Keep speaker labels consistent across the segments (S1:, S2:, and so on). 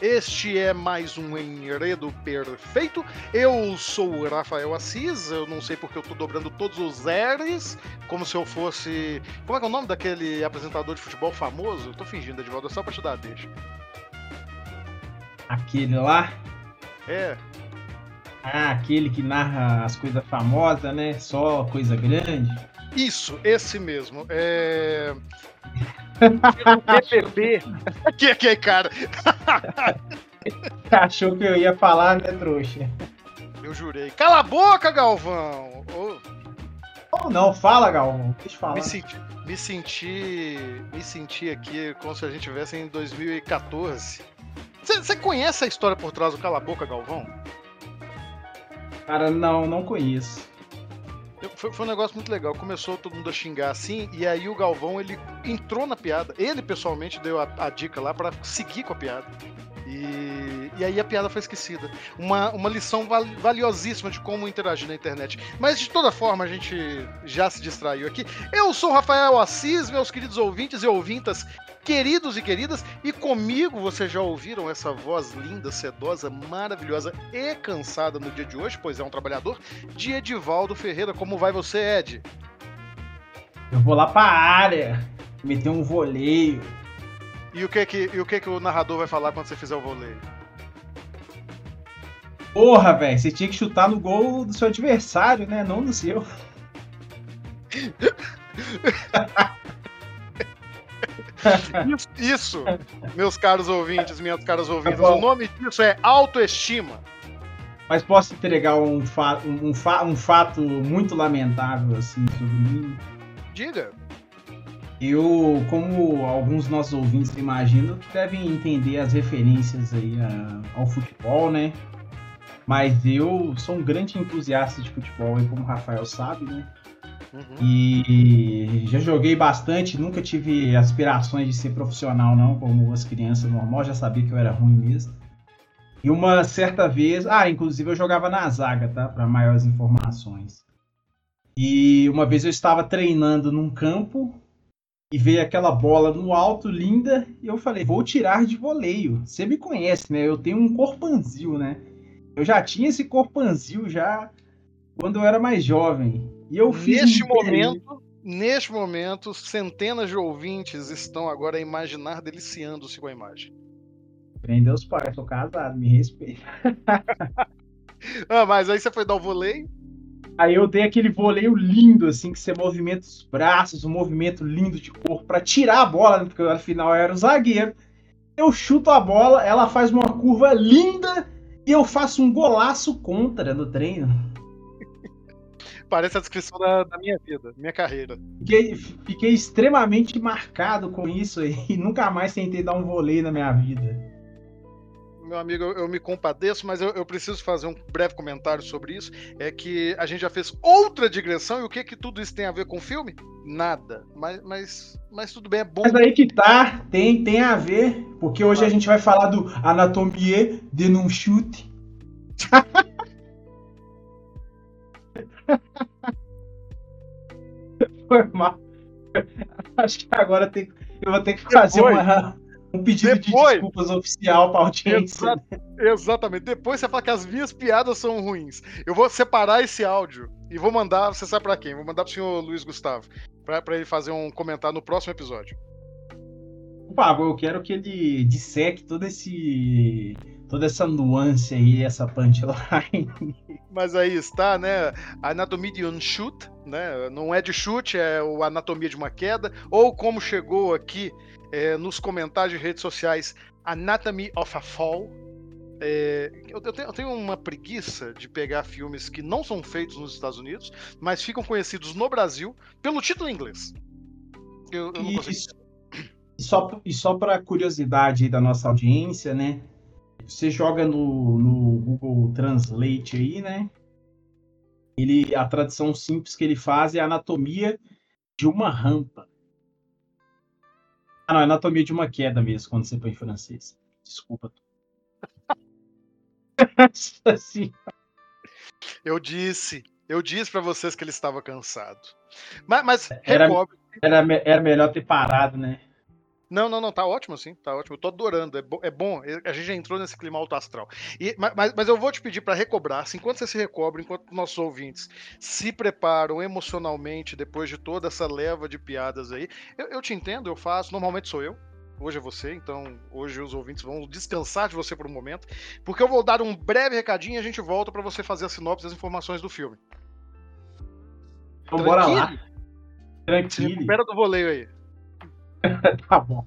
S1: Este é mais um Enredo Perfeito. Eu sou o Rafael Assis, eu não sei porque eu tô dobrando todos os R's, como se eu fosse. Como é que é o nome daquele apresentador de futebol famoso? Eu tô fingindo, Edvaldo, é só pra te dar a deixa.
S2: Aquele lá?
S1: É,
S2: Ah, aquele que narra as coisas famosas, né? Só coisa grande.
S1: Isso, esse mesmo. É. PPP. que que é, cara?
S2: Achou que eu ia falar, né, trouxa?
S1: Eu jurei. Cala a boca, Galvão!
S2: Ou não, fala, Galvão. Deixa eu falar.
S1: Me senti, me senti, me senti aqui como se a gente estivesse em 2014. Você conhece a história por trás do Cala a Boca, Galvão?
S2: Cara, não, não conheço.
S1: Foi, foi um negócio muito legal. Começou todo mundo a xingar assim, e aí o Galvão ele entrou na piada. Ele pessoalmente deu a, a dica lá pra seguir com a piada. E, e aí a piada foi esquecida. Uma, uma lição val- valiosíssima de como interagir na internet. Mas de toda forma, a gente já se distraiu aqui. Eu sou Rafael Assis, meus queridos ouvintes e ouvintas, queridos e queridas, e comigo vocês já ouviram essa voz linda, sedosa, maravilhosa e cansada no dia de hoje, pois é um trabalhador, de Edivaldo Ferreira. Como vai você, Ed?
S2: Eu vou lá pra área, meter um voleio.
S1: E o que que, e o, que que o narrador vai falar quando você fizer o voleio?
S2: Porra, velho, você tinha que chutar no gol do seu adversário, né? Não no seu.
S1: Isso, meus caros ouvintes, minhas caras ouvintes,
S2: bom.
S1: o nome disso é autoestima.
S2: Mas posso entregar um, fa um, fa um fato muito lamentável, assim, sobre mim.
S1: Diga.
S2: Eu, como alguns nossos ouvintes imaginam, devem entender as referências aí a- ao futebol, né? Mas eu sou um grande entusiasta de futebol, aí, como o Rafael sabe, né?
S1: Uhum.
S2: E já joguei bastante, nunca tive aspirações de ser profissional, não, como as crianças normais, já sabia que eu era ruim mesmo. E uma certa vez, ah, inclusive eu jogava na zaga, tá? Para maiores informações. E uma vez eu estava treinando num campo e veio aquela bola no alto, linda, e eu falei, vou tirar de voleio. Você me conhece, né? Eu tenho um corpanzil, né? Eu já tinha esse corpanzil já quando eu era mais jovem. E eu fiz
S1: Neste momento, neste momento, centenas de ouvintes estão agora a imaginar deliciando-se com a imagem.
S2: Prendeu os pais, sou casado, me respeita.
S1: Ah, mas aí você foi dar o voleio?
S2: Aí eu dei aquele voleio lindo, assim, que você movimenta os braços, um movimento lindo de corpo pra tirar a bola, né, porque afinal eu era o zagueiro. Eu chuto a bola, ela faz uma curva linda e eu faço um golaço contra no treino.
S1: Parece a descrição da, da minha vida, minha carreira.
S2: Fiquei, fiquei extremamente marcado com isso e nunca mais tentei dar um voleio na minha vida.
S1: Meu amigo, eu, eu me compadeço, mas eu, eu preciso fazer um breve comentário sobre isso. É que a gente já fez outra digressão e o que que tudo isso tem a ver com o filme? Nada. Mas, mas, mas tudo bem, é bom.
S2: Mas aí que tá, tem, tem a ver, porque hoje a gente vai falar do Anatomie de non chute. Foi mal. Acho que agora tem, eu vou ter que fazer
S1: Depois.
S2: uma, um pedido
S1: Depois.
S2: de desculpas oficial pra audiência.
S1: Exa- Exatamente. Depois você fala que as minhas piadas são ruins. Eu vou separar esse áudio e vou mandar, você sabe pra quem? Vou mandar pro senhor Luiz Gustavo, pra, pra ele fazer um comentário no próximo episódio.
S2: Favor, eu quero que ele disseque todo esse toda essa nuance aí, essa punchline.
S1: Mas aí está, né? Anatomia de um chute, né? Não é de chute, é o anatomia de uma queda. Ou como chegou aqui é, nos comentários de redes sociais, Anatomy of a Fall. É, eu, tenho, eu, tenho, uma preguiça de pegar filmes que não são feitos nos Estados Unidos, mas ficam conhecidos no Brasil pelo título em inglês.
S2: Eu, eu não consigo. E só, e só para curiosidade da nossa audiência, né? Você joga no, no Google Translate aí, né? Ele, a tradução simples que ele faz é anatomia de uma rampa. Ah, não, é anatomia de uma queda mesmo, quando você põe em francês. Desculpa.
S1: eu disse, eu disse para vocês que ele estava cansado. Mas, mas
S2: era, era, era melhor ter parado, né?
S1: Não, não, não, tá ótimo assim, tá ótimo. Eu tô adorando, é, bo é bom. A gente já entrou nesse clima alto astral. E, mas, mas eu vou te pedir para recobrar, assim, enquanto você se recobra, enquanto nossos ouvintes se preparam emocionalmente depois de toda essa leva de piadas aí. Eu, eu te entendo, eu faço, normalmente sou eu, hoje é você, então hoje os ouvintes vão descansar de você por um momento, porque eu vou dar um breve recadinho e a gente volta para você fazer a sinopse das informações do filme.
S2: Então bora lá.
S1: Tranquilo. Espera do voleio aí.
S2: tá bom.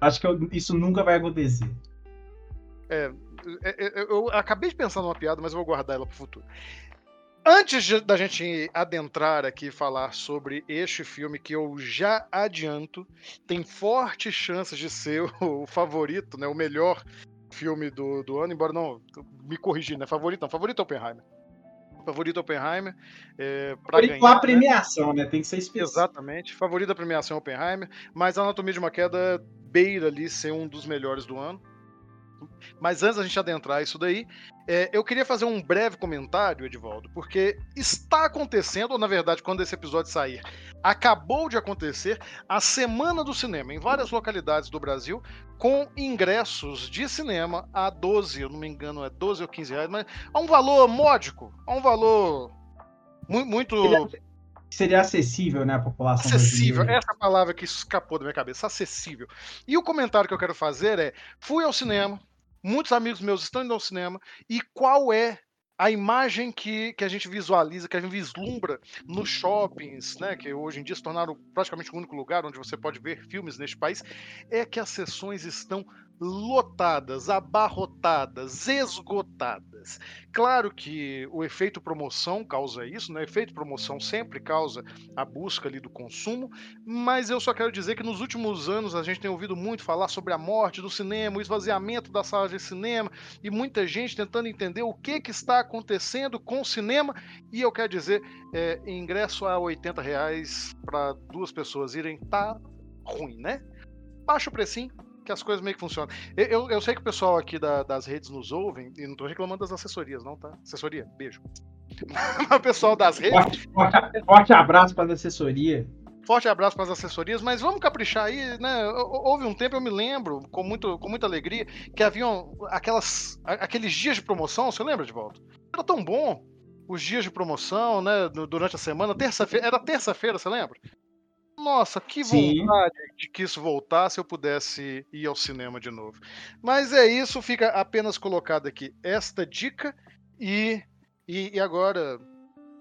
S2: Acho que eu, isso nunca vai acontecer.
S1: É, é, é, eu acabei de pensar numa piada, mas eu vou guardar ela pro futuro. Antes de, da gente adentrar aqui e falar sobre este filme que eu já adianto, tem fortes chances de ser o favorito, né, o melhor filme do, do ano, embora não me corrigir, né? Favorito não, favorito é Oppenheimer favorito Oppenheimer. É,
S2: para ganhar, a né? premiação, né? Tem que ser específico.
S1: Exatamente. Favorito da premiação é Oppenheimer, mas a Anatomia de uma Queda beira ali ser um dos melhores do ano. Mas antes da gente adentrar isso daí, é, eu queria fazer um breve comentário, Edvaldo, porque está acontecendo, ou na verdade, quando esse episódio sair, acabou de acontecer a Semana do Cinema em várias localidades do Brasil, com ingressos de cinema a 12, eu não me engano, é 12 ou 15 reais, mas a um valor módico, a um valor muito.
S2: Seria acessível, né, a população
S1: Acessível, brasileira. essa palavra que escapou da minha cabeça, acessível. E o comentário que eu quero fazer é: fui ao cinema, muitos amigos meus estão indo ao cinema, e qual é a imagem que, que a gente visualiza, que a gente vislumbra nos shoppings, né, que hoje em dia se tornaram praticamente o único lugar onde você pode ver filmes neste país, é que as sessões estão lotadas, abarrotadas, esgotadas. Claro que o efeito promoção causa isso, né? O efeito promoção sempre causa a busca ali do consumo, mas eu só quero dizer que nos últimos anos a gente tem ouvido muito falar sobre a morte do cinema, o esvaziamento das salas de cinema e muita gente tentando entender o que, que está acontecendo com o cinema. E eu quero dizer, é, ingresso a 80 reais para duas pessoas irem tá ruim, né? Baixa o precinho, que as coisas meio que funcionam. Eu, eu sei que o pessoal aqui da, das redes nos ouvem, e não tô reclamando das assessorias, não, tá? Assessoria, beijo. o pessoal das redes.
S2: Forte, forte, forte abraço para a assessoria.
S1: Forte abraço para as assessorias, mas vamos caprichar aí, né? Houve um tempo, eu me lembro, com, muito, com muita alegria, que haviam aquelas, aqueles dias de promoção, você lembra de volta? Era tão bom os dias de promoção, né? Durante a semana, terça-feira, era terça-feira, você lembra? Nossa, que vontade Sim. de que isso voltasse eu pudesse ir ao cinema de novo. Mas é isso, fica apenas colocado aqui esta dica e, e, e agora,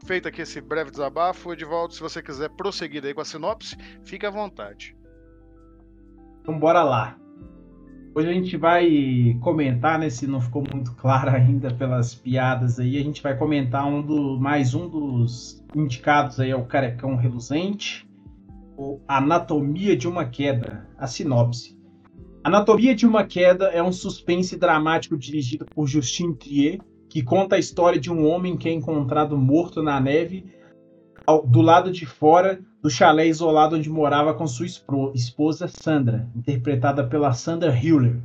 S1: feito aqui esse breve desabafo, Edivaldo, se você quiser prosseguir aí com a sinopse, fique à vontade.
S2: Então bora lá. Hoje a gente vai comentar, né, se não ficou muito claro ainda pelas piadas aí, a gente vai comentar um do, mais um dos indicados aí, é o Carecão Reluzente, Anatomia de uma Queda, a sinopse. Anatomia de uma Queda é um suspense dramático dirigido por Justin Trier, que conta a história de um homem que é encontrado morto na neve ao, do lado de fora do chalé isolado onde morava com sua esposa Sandra, interpretada pela Sandra Hüller,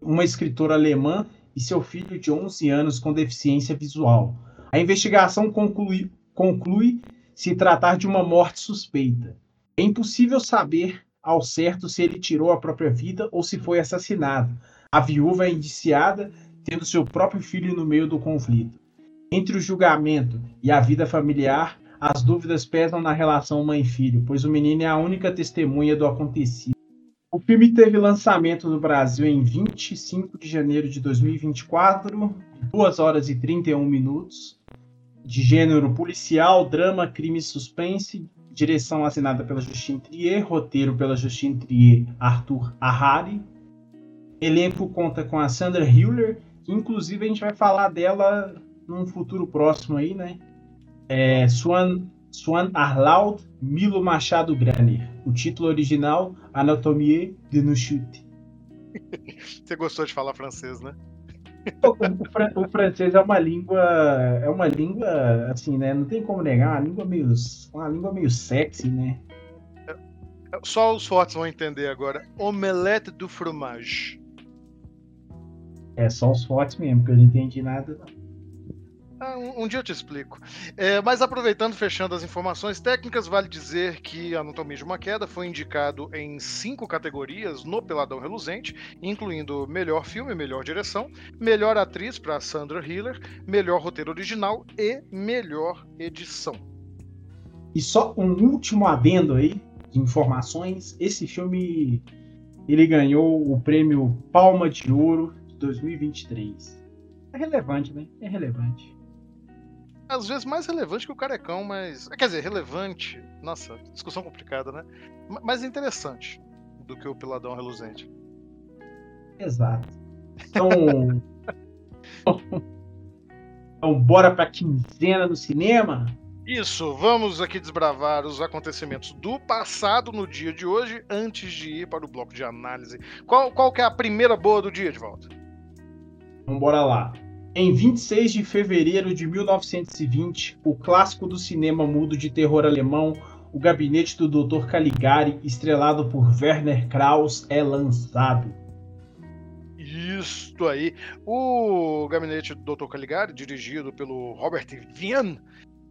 S2: uma escritora alemã e seu filho de 11 anos com deficiência visual. A investigação conclui, conclui se tratar de uma morte suspeita. É impossível saber ao certo se ele tirou a própria vida ou se foi assassinado. A viúva é indiciada, tendo seu próprio filho no meio do conflito. Entre o julgamento e a vida familiar, as dúvidas pesam na relação mãe-filho, pois o menino é a única testemunha do acontecido. O filme teve lançamento no Brasil em 25 de janeiro de 2024, 2 horas e 31 minutos, de gênero policial, drama, crime e suspense, direção assinada pela Justine Trier, roteiro pela Justine Trier, Arthur Ahari. Elenco conta com a Sandra Hüller, que inclusive a gente vai falar dela num futuro próximo aí, né? É, Swan, Swan Arlaud, Milo Machado Graner. O título original, Anatomie de nos chute.
S1: Você gostou de falar francês, né?
S2: O, fran o, francês é uma língua, é uma língua assim, né? Não tem como negar, uma língua meio, uma língua meio sexy, né?
S1: Só os fortes vão entender agora. Omelette du fromage.
S2: É só os fortes mesmo, que eu não entendi nada. Não.
S1: Ah, um, um, dia eu te explico. É, mas aproveitando, fechando as informações técnicas, vale dizer que Anatomia de uma Queda foi indicado em cinco categorias no Peladão Reluzente, incluindo melhor filme, melhor direção, melhor atriz para Sandra Hiller, melhor roteiro original e melhor edição.
S2: E só um último adendo aí de informações: esse filme ele ganhou o prêmio Palma de Ouro de 2023. É relevante, né? É relevante
S1: às vezes mais relevante que o carecão, mas. Quer dizer, relevante. Nossa, discussão complicada, né? Mais interessante do que o Peladão Reluzente.
S2: Exato. Então. então, bora pra quinzena do cinema?
S1: Isso, vamos aqui desbravar os acontecimentos do passado no dia de hoje, antes de ir para o bloco de análise. Qual, qual que é a primeira boa do dia, de volta?
S2: Então, bora lá. Em 26 de fevereiro de 1920, o clássico do cinema mudo de terror alemão, O Gabinete do Dr. Caligari, estrelado por Werner Krauss, é lançado.
S1: Isso aí. O Gabinete do Dr. Caligari, dirigido pelo Robert Wien,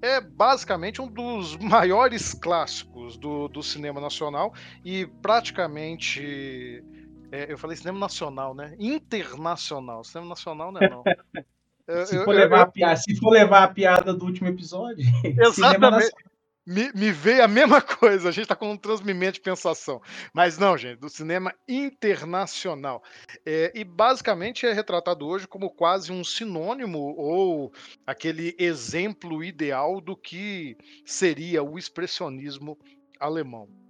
S1: é basicamente um dos maiores clássicos do, do cinema nacional e praticamente. É, eu falei cinema nacional, né? Internacional. Cinema nacional não é não.
S2: se, for levar a piada, se for levar a piada do último episódio.
S1: Exatamente. Me, me, veio a mesma coisa, a gente está com um transmimento de pensação. Mas não, gente, do cinema internacional. É, e basicamente é retratado hoje como quase um sinônimo ou aquele exemplo ideal do que seria o expressionismo alemão.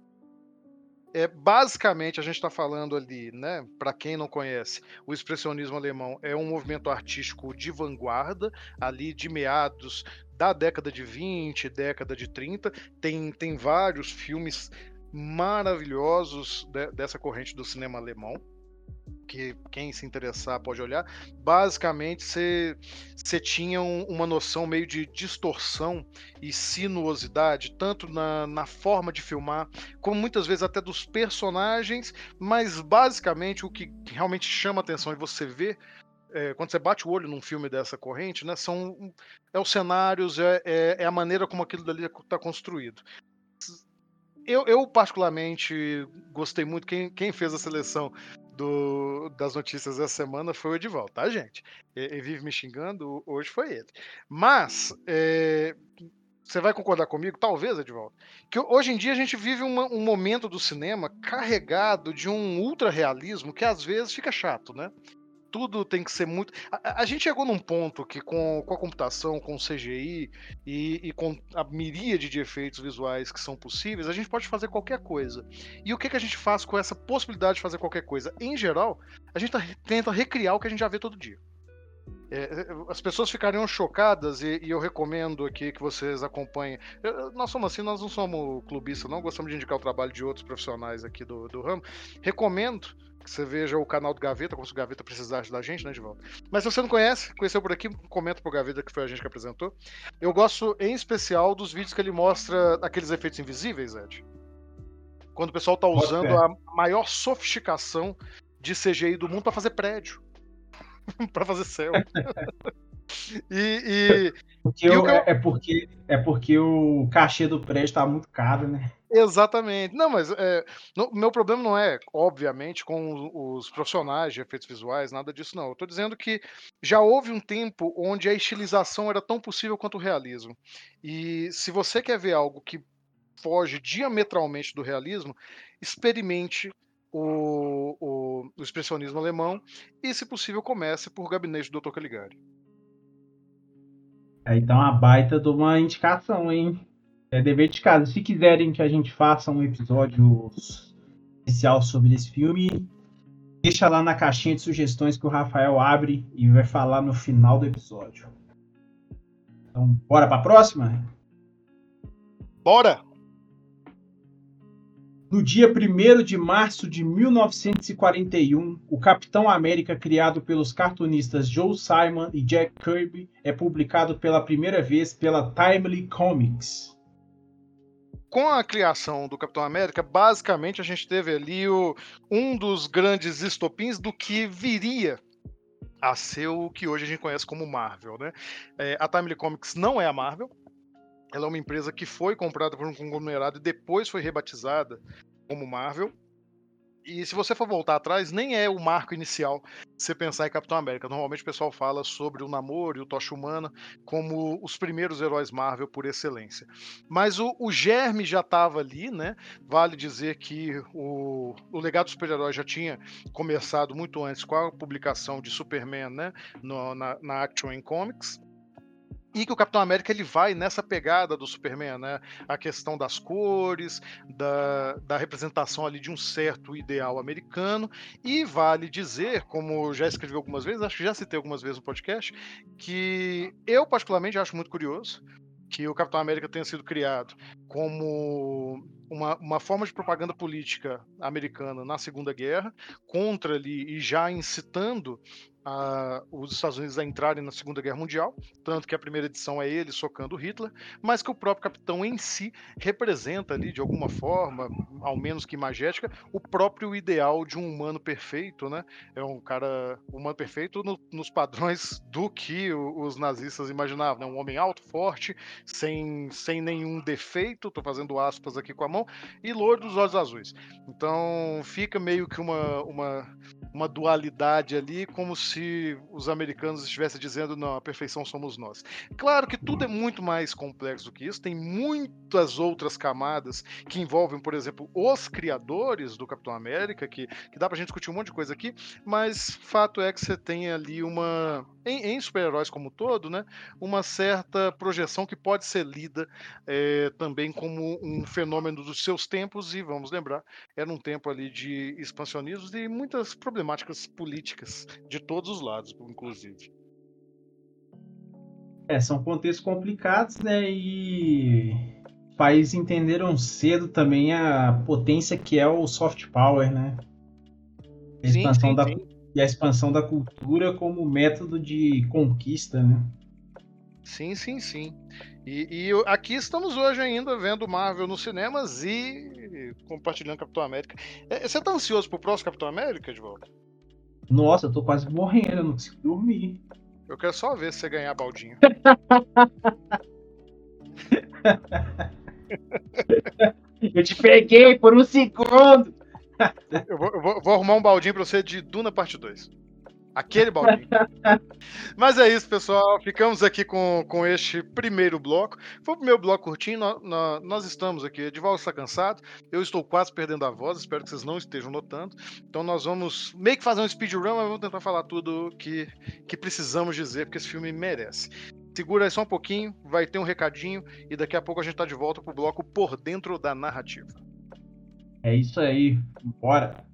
S1: É, basicamente, a gente está falando ali, né? Para quem não conhece, o expressionismo alemão é um movimento artístico de vanguarda, ali de meados da década de 20, década de 30. Tem, tem vários filmes maravilhosos de, dessa corrente do cinema alemão que quem se interessar pode olhar. Basicamente, você tinha um, uma noção meio de distorção e sinuosidade, tanto na, na forma de filmar, como muitas vezes até dos personagens, mas basicamente o que realmente chama atenção e você vê é, quando você bate o olho num filme dessa corrente, né, são é os cenários, é, é, é a maneira como aquilo dali está construído. Eu, eu, particularmente gostei muito. Quem, quem fez a seleção do, das notícias dessa semana foi o Edival, tá, gente? Ele, vive me xingando, hoje foi ele. Mas, é, você vai concordar comigo, talvez, Edivaldo, que hoje em dia a gente vive uma, um momento do cinema carregado de um ultra realismo que às vezes fica chato, né? Tudo tem que ser muito. A, a, gente chegou num ponto que, com, com a computação, com o CGI e, e, com a miríade de efeitos visuais que são possíveis, a gente pode fazer qualquer coisa. E o que, que a gente faz com essa possibilidade de fazer qualquer coisa? Em geral, a gente tá, tenta recriar o que a gente já vê todo dia. É, é as pessoas ficariam chocadas e, e, eu recomendo aqui que vocês acompanhem. nós somos assim, nós não somos clubistas, não gostamos de indicar o trabalho de outros profissionais aqui do, do ramo. Recomendo que você veja o canal do Gaveta, como se o Gaveta precisasse da gente, né, de volta. Mas se você não conhece, conheceu por aqui, comenta pro Gaveta que foi a gente que apresentou. Eu gosto em especial dos vídeos que ele mostra aqueles efeitos invisíveis, Ed. Quando o pessoal tá usando a maior sofisticação de CGI do mundo para fazer prédio. para fazer céu.
S2: e, e, porque e eu, é, é, porque, é porque o cachê do prédio tá muito caro, né?
S1: Exatamente. Não, mas é, não, meu problema não é, obviamente, com os profissionais de efeitos visuais, nada disso não. Eu estou dizendo que já houve um tempo onde a estilização era tão possível quanto o realismo. E se você quer ver algo que foge diametralmente do realismo, experimente o, o, o expressionismo alemão e, se possível, comece por Gabinete do Dr. Caligari.
S2: Aí tá uma baita de uma indicação, hein? É dever de casa. Se quiserem que a gente faça um episódio especial sobre esse filme, deixa lá na caixinha de sugestões que o Rafael abre e vai falar no final do episódio. Então, bora pra próxima?
S1: Bora!
S2: No dia 1 de março de 1941, o Capitão América, criado pelos cartunistas Joe Simon e Jack Kirby, é publicado pela primeira vez pela Timely Comics.
S1: Com a criação do Capitão América, basicamente a gente teve ali o, um dos grandes estopins do que viria a ser o que hoje a gente conhece como Marvel. Né? É, a Timely Comics não é a Marvel, ela é uma empresa que foi comprada por um conglomerado e depois foi rebatizada como Marvel. E se você for voltar atrás, nem é o marco inicial você pensar em Capitão América. Normalmente o pessoal fala sobre o Namor e o Tocha Humana como os primeiros heróis Marvel por excelência. Mas o, o germe já estava ali, né? Vale dizer que o, o legado do super-herói já tinha começado muito antes com a publicação de Superman, né? No, na, na Action Comics e que o Capitão América ele vai nessa pegada do Superman, né? A questão das cores, da, da representação ali de um certo ideal americano. E vale dizer, como já escrevi algumas vezes, acho que já citei algumas vezes no podcast, que eu particularmente acho muito curioso que o Capitão América tenha sido criado como uma, uma forma de propaganda política americana na Segunda Guerra, contra ali e já incitando a, os Estados Unidos a entrarem na Segunda Guerra Mundial, tanto que a primeira edição é ele socando Hitler, mas que o próprio capitão em si representa ali, de alguma forma, ao menos que imagética, o próprio ideal de um humano perfeito, né? É um cara humano perfeito no, nos padrões do que os nazistas imaginavam, né? Um homem alto, forte, sem, sem nenhum defeito, tô fazendo aspas aqui com a mão, e loiro dos olhos azuis. Então fica meio que uma, uma, uma dualidade ali, como se se os americanos estivessem dizendo não, a perfeição somos nós. Claro que tudo é muito mais complexo do que isso, tem muitas outras camadas que envolvem, por exemplo, os criadores do Capitão América, que, que dá pra gente discutir um monte de coisa aqui, mas fato é que você tem ali uma. Em, em super-heróis como um todo, né? Uma certa projeção que pode ser lida é, também como um fenômeno dos seus tempos, e vamos lembrar, era um tempo ali de expansionismo e muitas problemáticas políticas de todos todos os lados, inclusive.
S2: É, são contextos complicados, né? E países entenderam cedo também a potência que é o soft power, né? A expansão sim, da, sim. E a expansão da cultura como método de conquista, né?
S1: Sim, sim, sim. E, e, aqui estamos hoje ainda vendo Marvel nos cinemas e compartilhando Capitão América. É, você tá ansioso pro próximo Capitão América, de volta?
S2: Nossa, eu tô quase morrendo, eu não consigo dormir.
S1: Eu quero só ver se você ganhar baldinho.
S2: eu te peguei por um segundo.
S1: eu, vou, eu vou, vou, arrumar um baldinho pra você de Duna Parte 2. Aquele baldinho. Mas é isso, pessoal. Ficamos aqui com, com este primeiro bloco. Foi o primeiro bloco curtinho. Nós, nós, estamos aqui. Volta está cansado. Eu estou quase perdendo a voz. Espero que vocês não estejam notando. Então nós vamos meio que fazer um speedrun, mas vamos tentar falar tudo que, que precisamos dizer, porque esse filme merece. Segura aí só um pouquinho, vai ter um recadinho e daqui a pouco a gente está de volta pro bloco Por Dentro da Narrativa.
S2: É isso aí, bora!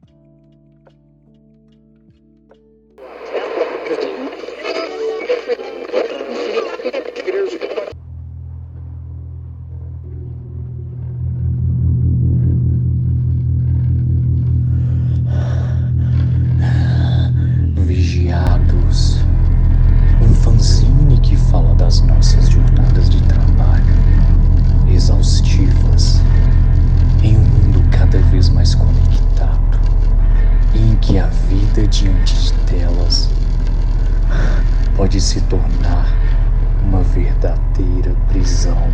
S3: Diante de telas pode se tornar uma verdadeira prisão.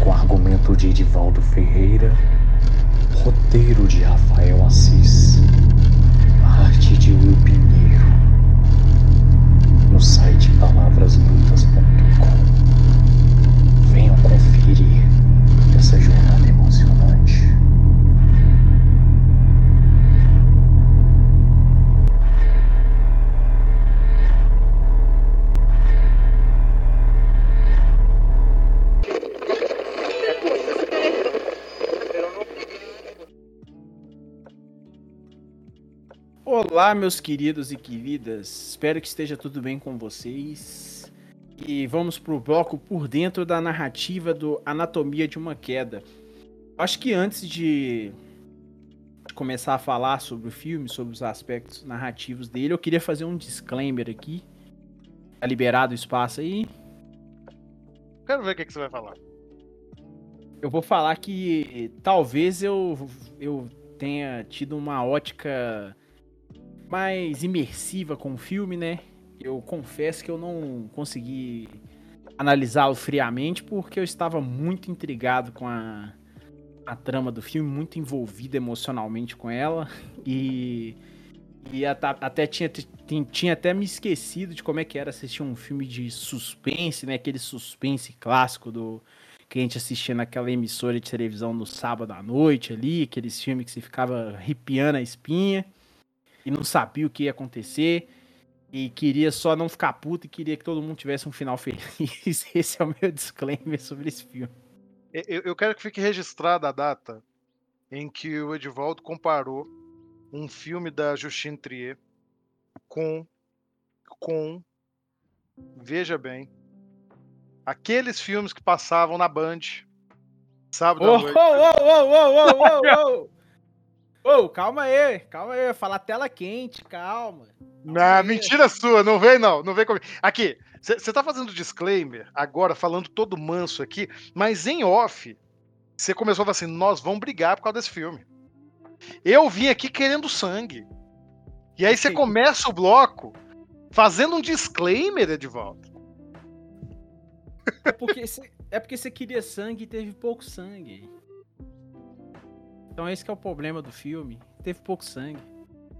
S3: Com argumento de Edivaldo Ferreira, roteiro de Rafael Assis, arte de Will Pinheiro, no site palavrasbrutas.com. Venham conferir essa jornada
S2: Olá, meus queridos e queridas. Espero que esteja tudo bem com vocês. E vamos pro bloco por dentro da narrativa do Anatomia de uma Queda. Acho que antes de começar a falar sobre o filme, sobre os aspectos narrativos dele, eu queria fazer um disclaimer aqui. Tá liberado o espaço aí?
S1: Quero ver o que, que você vai falar.
S2: Eu vou falar que talvez eu, eu tenha tido uma ótica mais imersiva com o filme, né? Eu confesso que eu não consegui analisá-lo friamente porque eu estava muito intrigado com a, a trama do filme, muito envolvido emocionalmente com ela e, e até tinha, tinha até me esquecido de como é que era assistir um filme de suspense, né? Aquele suspense clássico do que a gente assistia naquela emissora de televisão no sábado à noite ali, aqueles filmes que você ficava arrepiando a espinha e não sabia o que ia acontecer e queria só não ficar puto e queria que todo mundo tivesse um final feliz. Esse é o meu disclaimer sobre esse filme.
S1: Eu, eu quero que fique registrada a data em que o Edivaldo comparou um filme da Justine Trier com com veja bem aqueles filmes que passavam na Band sábado
S2: oh,
S1: à noite.
S2: Oh, oh, oh, oh, oh, oh, oh. oh, calma aí, calma aí, falar tela quente, calma.
S1: Não, mentira sua, não vem não, não vem comigo. Aqui, você tá fazendo disclaimer agora, falando todo manso aqui, mas em off, você começou a falar assim: nós vamos brigar por causa desse filme. Eu vim aqui querendo sangue. E aí você começa o bloco fazendo um disclaimer, Edvaldo.
S2: É porque você é porque você queria sangue e teve pouco sangue. Então esse é o problema do filme. Teve pouco sangue.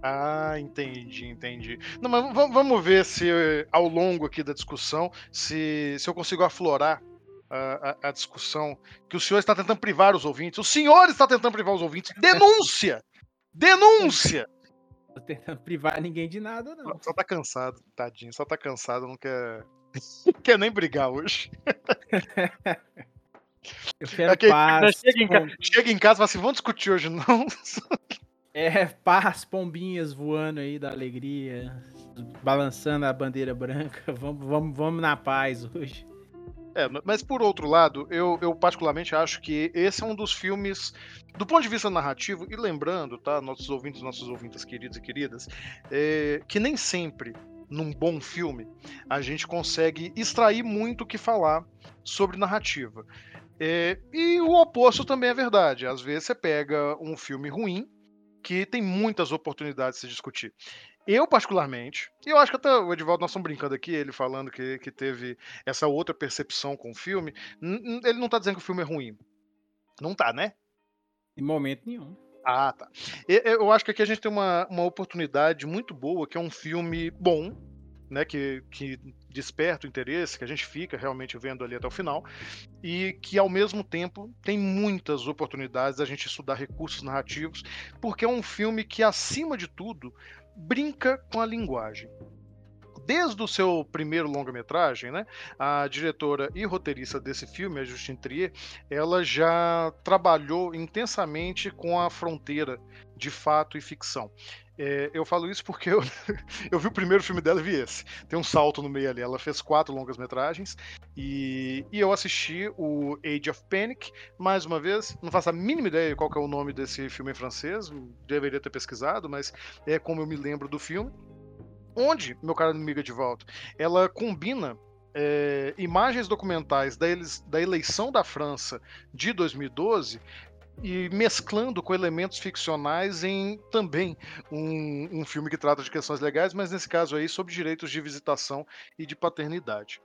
S1: Ah, entendi, entendi. Não, mas vamos ver se ao longo aqui da discussão, se, se eu consigo aflorar a, a, a, discussão que o senhor está tentando privar os ouvintes. O senhor está tentando privar os ouvintes. Denúncia! Denúncia!
S2: Tô tentando privar ninguém de nada, não.
S1: Só tá cansado, tadinho. Só tá cansado, não quer, não quer nem brigar hoje.
S2: Eu quero paz.
S1: Chega em, casa, chega em casa e fala assim: vamos discutir hoje, não?
S2: É, paz, pombinhas voando aí da alegria, balançando a bandeira branca. Vamos, vamos, vamos na paz hoje.
S1: É, mas por outro lado, eu, eu particularmente acho que esse é um dos filmes, do ponto de vista narrativo, e lembrando, tá, nossos ouvintes, nossos ouvintes queridos e queridas, é, que nem sempre num bom filme a gente consegue extrair muito o que falar sobre narrativa. É, e o oposto também é verdade. Às vezes você pega um filme ruim que tem muitas oportunidades de se discutir. Eu, particularmente, e eu acho que até o Edivaldo, nós estamos brincando aqui, ele falando que, que teve essa outra percepção com o filme, ele não está dizendo que o filme é ruim. Não tá, né?
S2: Em momento nenhum.
S1: Ah, tá. Eu acho que aqui a gente tem uma, uma oportunidade muito boa, que é um filme bom, né, que, que desperta o interesse, que a gente fica realmente vendo ali até o final, e que ao mesmo tempo tem muitas oportunidades da gente estudar recursos narrativos, porque é um filme que, acima de tudo, brinca com a linguagem. Desde o seu primeiro longa-metragem, né, a diretora e roteirista desse filme, a Justine Trier, ela já trabalhou intensamente com a fronteira de fato e ficção. É, eu falo isso porque eu, eu vi o primeiro filme dela e vi esse. Tem um salto no meio ali. Ela fez quatro longas-metragens e, e eu assisti o Age of Panic, mais uma vez. Não faço a mínima ideia qual é o nome desse filme em francês, deveria ter pesquisado, mas é como eu me lembro do filme. Onde, meu cara amiga de volta, ela combina é, imagens documentais da, da, eleição da França de 2012 e mesclando com elementos ficcionais em também um, um filme que trata de questões legais, mas nesse caso aí sobre direitos de visitação e de paternidade.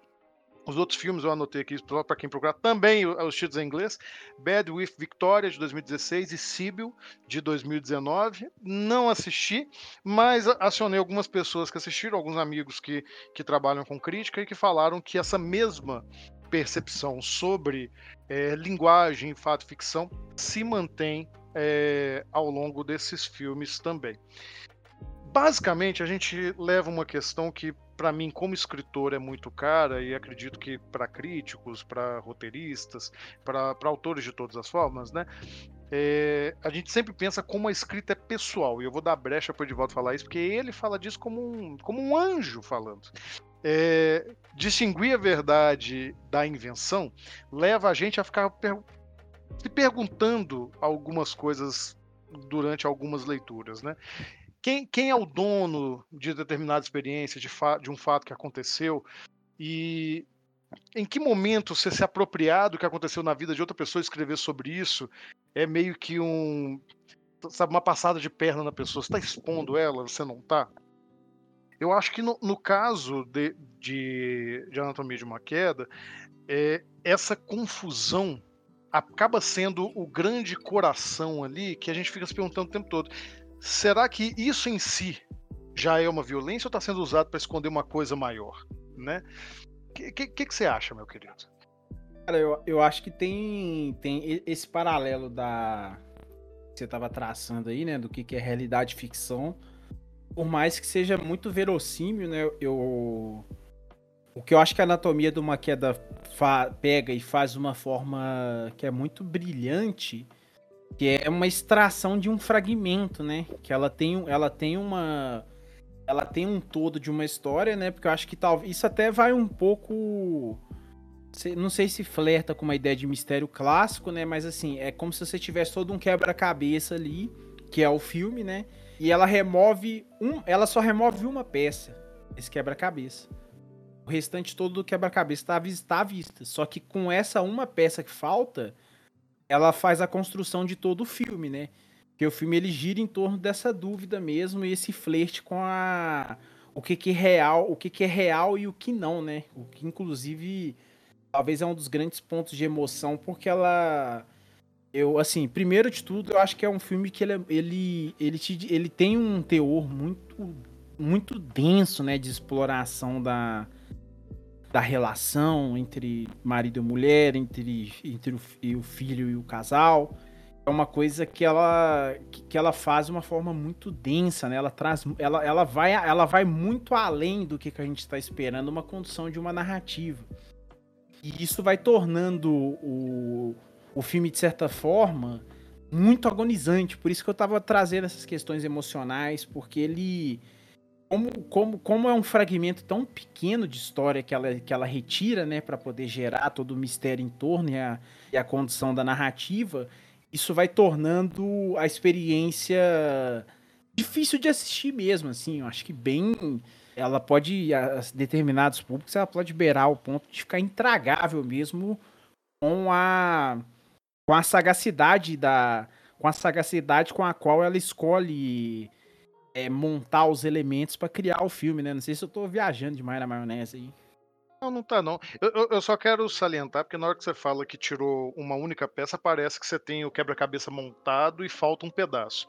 S1: Os outros filmes eu anotei aqui para quem procurar também os títulos em inglês: Bad with Victoria de 2016 e Sibyl de 2019. Não assisti, mas acionei algumas pessoas que assistiram, alguns amigos que, que trabalham com crítica e que falaram que essa mesma percepção sobre é, linguagem, fato e ficção se mantém é, ao longo desses filmes também. Basicamente, a gente leva uma questão que, para mim, como escritor, é muito cara, e acredito que para críticos, para roteiristas, para autores de todas as formas, né? é, a gente sempre pensa como a escrita é pessoal, e eu vou dar brecha para o Edivaldo falar isso, porque ele fala disso como um, como um anjo falando. É, distinguir a verdade da invenção leva a gente a ficar per se perguntando algumas coisas durante algumas leituras, né? Quem, quem é o dono de determinada experiência, de, de um fato que aconteceu, e em que momento você se apropriar do que aconteceu na vida de outra pessoa e escrever sobre isso é meio que um. Sabe, uma passada de perna na pessoa. Você está expondo ela, você não está? Eu acho que no, no caso de, de, de, Anatomia de uma Queda, é, essa confusão acaba sendo o grande coração ali que a gente fica se perguntando o tempo todo. Será que isso em si já é uma violência ou está sendo usado para esconder uma coisa maior? Né? O que, que, que, você acha, meu querido?
S2: Cara, eu, eu acho que tem, tem esse paralelo da. Que você estava traçando aí, né? Do que, que é realidade e ficção. Por mais que seja muito verossímil, né? Eu. O que eu acho que a anatomia de uma queda pega e faz uma forma que é muito brilhante, que é uma extração de um fragmento, né? Que ela tem, ela tem uma ela tem um todo de uma história, né? Porque eu acho que talvez isso até vai um pouco não sei se flerta com uma ideia de mistério clássico, né? Mas assim, é como se você tivesse todo um quebra-cabeça ali, que é o filme, né? E ela remove um, ela só remove uma peça, esse quebra-cabeça. O restante todo do quebra-cabeça está tá à vista. Só que com essa uma peça que falta, ela faz a construção de todo o filme, né? Porque o filme ele gira em torno dessa dúvida mesmo e esse flerte com a o que, que é real, o que, que é real e o que não, né? O que inclusive talvez é um dos grandes pontos de emoção, porque ela eu assim, primeiro de tudo, eu acho que é um filme que ele ele ele, te, ele tem um teor muito muito denso, né, de exploração da da relação entre marido e mulher, entre, entre o, o filho e o casal é uma coisa que ela que ela faz de uma forma muito densa, né? Ela traz, ela, ela vai, ela vai muito além do que, que a gente está esperando, uma condução de uma narrativa. E isso vai tornando o, o filme de certa forma muito agonizante. Por isso que eu estava trazendo essas questões emocionais, porque ele como, como, como é um fragmento tão pequeno de história que ela, que ela retira, né, para poder gerar todo o mistério em torno e a, e a condução da narrativa, isso vai tornando a experiência difícil de assistir mesmo, assim. Eu acho que bem. Ela pode, a determinados públicos, ela pode beirar o ponto de ficar intragável mesmo com a com a sagacidade da com a sagacidade com a qual ela escolhe é, montar os elementos para criar o filme, né? Não sei se eu tô viajando demais na maionese aí.
S1: Não, não tá não. Eu, eu, só quero salientar, porque na hora que você fala que tirou uma única peça, parece que você tem o quebra-cabeça montado e falta um pedaço.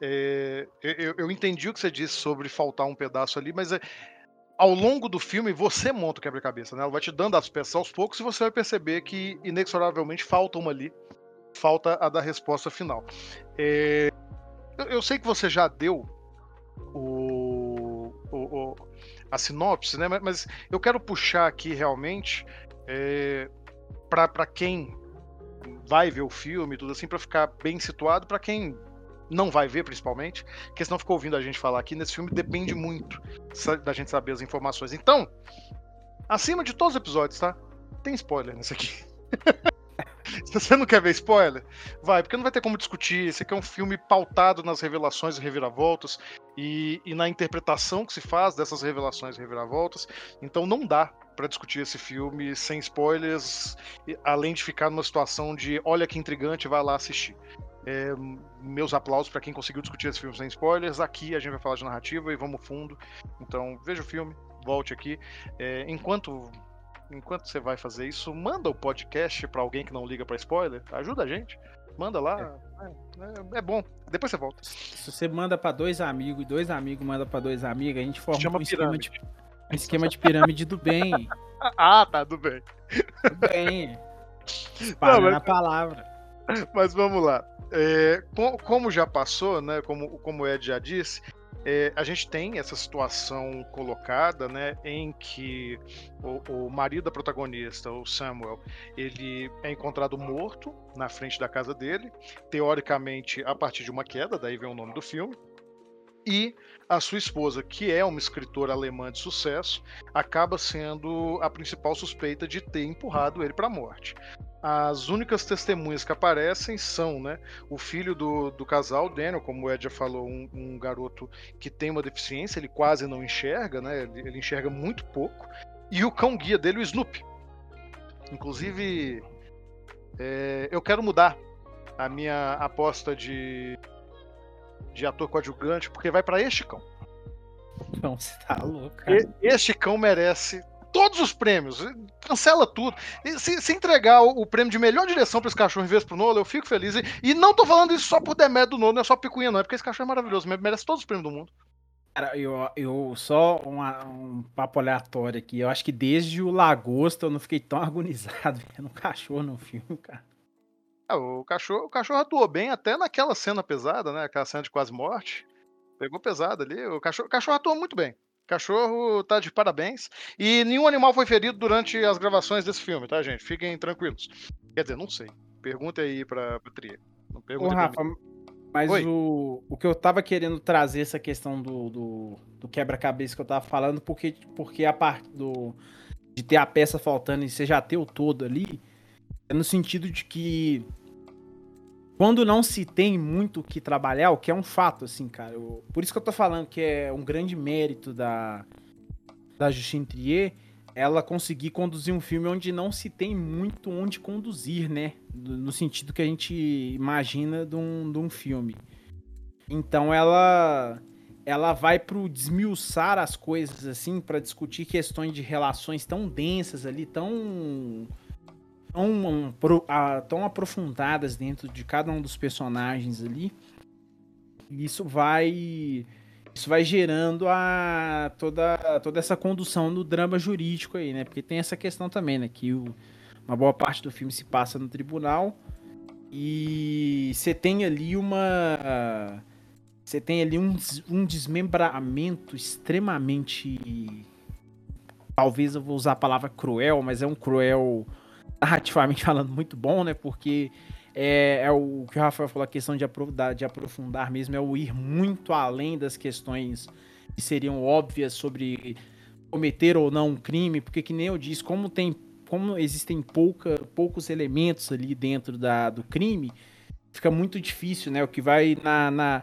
S1: É, eu, eu, entendi o que você disse sobre faltar um pedaço ali, mas é, ao longo do filme você monta o quebra-cabeça, né? Ela vai te dando as peças aos poucos e você vai perceber que inexoravelmente falta uma ali. Falta a da resposta final. É, eu, eu sei que você já deu o, o, o a sinopse, né? Mas eu quero puxar aqui realmente é, para quem vai ver o filme, tudo assim, para ficar bem situado, para quem não vai ver principalmente, porque senão ficou ouvindo a gente falar aqui, nesse filme depende muito da gente saber as informações. Então, acima de todos os episódios, tá? Tem spoiler nesse aqui. Você não quer ver spoiler, vai, porque não vai ter como discutir. Esse aqui é um filme pautado nas revelações e reviravoltas e, e na interpretação que se faz dessas revelações e reviravoltas. Então não dá para discutir esse filme sem spoilers, além de ficar numa situação de olha que intrigante, vai lá assistir. É, meus aplausos para quem conseguiu discutir esse filme sem spoilers. Aqui a gente vai falar de narrativa e vamos fundo. Então veja o filme, volte aqui. É, enquanto enquanto você vai fazer isso, manda o podcast para alguém que não liga para spoiler. Ajuda a gente. Manda lá. É. É, é, bom. Depois você volta.
S2: Se você manda para dois amigos e dois amigos manda para dois amigos, a gente forma Chama um esquema de, um esquema de pirâmide do bem.
S1: ah, tá, do bem.
S2: Do bem. Para na palavra.
S1: Mas vamos lá. É, como já passou, né? Como, como o Ed já disse, é, a gente tem essa situação colocada, né, em que o, o, marido da protagonista, o Samuel, ele é encontrado morto na frente da casa dele, teoricamente a partir de uma queda, daí vem o nome do filme. E a sua esposa, que é uma escritora alemã de sucesso, acaba sendo a principal suspeita de ter empurrado ele para a morte as únicas testemunhas que aparecem são né, o filho do, do casal, Daniel, como o Ed já falou, um, um, garoto que tem uma deficiência, ele quase não enxerga, né, ele, ele enxerga muito pouco, e o cão guia dele, o Snoopy. Inclusive, é, eu quero mudar a minha aposta de, de ator coadjuvante, porque vai para este cão.
S2: Não, você tá louco.
S1: Cara. Este cão merece todos os prêmios, cancela tudo. Se, se entregar o, o, prêmio de melhor direção para esse cachorro em vez pro Nolan, eu fico feliz. E, e não tô falando isso só por demérito do Nolan, não é só picuinha, não, é porque esse cachorro é maravilhoso, merece todos os prêmios do mundo.
S2: Cara, eu, eu só uma, um papo aleatório aqui. Eu acho que desde o Lagosta eu não fiquei tão agonizado vendo um cachorro no filme, cara.
S1: É, o, cachorro, o cachorro atuou bem até naquela cena pesada, né? Aquela cena de quase morte. Pegou pesado ali. O cachorro, o cachorro atuou muito bem. Cachorro tá de parabéns. E nenhum animal foi ferido durante as gravações desse filme, tá, gente? Fiquem tranquilos. Quer dizer, não sei. Pergunta aí pra, pra Tria. Não
S2: Ô, Rafa, mas o, o que eu tava querendo trazer essa questão do, do, do quebra-cabeça que eu tava falando, porque, porque a parte do, de ter a peça faltando e você já ter o todo ali, é no sentido de que quando não se tem muito o que trabalhar, o que é um fato, assim, cara. Eu, por isso que eu tô falando que é um grande mérito da, da Justine Trier ela conseguir conduzir um filme onde não se tem muito onde conduzir, né? No sentido que a gente imagina de um, de um filme. Então ela ela vai pro desmiuçar as coisas assim para discutir questões de relações tão densas ali, tão tão, tão aprofundadas dentro de cada um dos personagens ali. Isso vai isso vai gerando a toda, toda essa condução do drama jurídico aí, né? Porque tem essa questão também, né? Que o, uma boa parte do filme se passa no tribunal e você tem ali uma você tem ali um, um desmembramento extremamente talvez eu vou usar a palavra cruel, mas é um cruel narrativamente falando, muito bom, né? Porque é, é, o que o Rafael falou, a questão de aprofundar, de aprofundar mesmo, é o ir muito além das questões que seriam óbvias sobre cometer ou não um crime, porque que nem eu disse, como tem como existem pouca, poucos elementos ali dentro da, do crime, fica muito difícil, né? O que vai na, na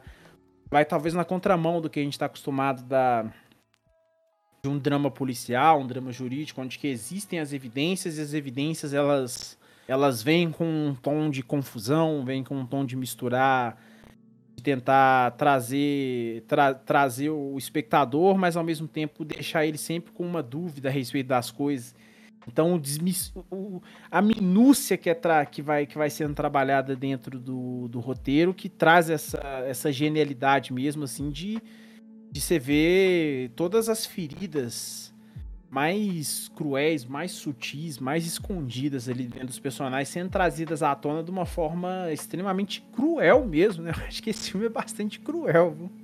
S2: vai talvez na contramão do que a gente está acostumado da de um drama policial, um drama jurídico, onde que existem as evidências e as evidências elas elas vêm com um tom de confusão, vêm com um tom de misturar, de tentar trazer tra trazer o espectador, mas ao mesmo tempo deixar ele sempre com uma dúvida a respeito das coisas. Então o, o, a minúcia que, é que, vai, que vai sendo trabalhada dentro do, do roteiro que traz essa, essa genialidade mesmo assim de de você ver todas as feridas mais cruéis, mais sutis, mais escondidas ali dentro dos personagens sendo trazidas à tona de uma forma extremamente cruel mesmo, né? Eu acho que esse filme é bastante cruel, viu?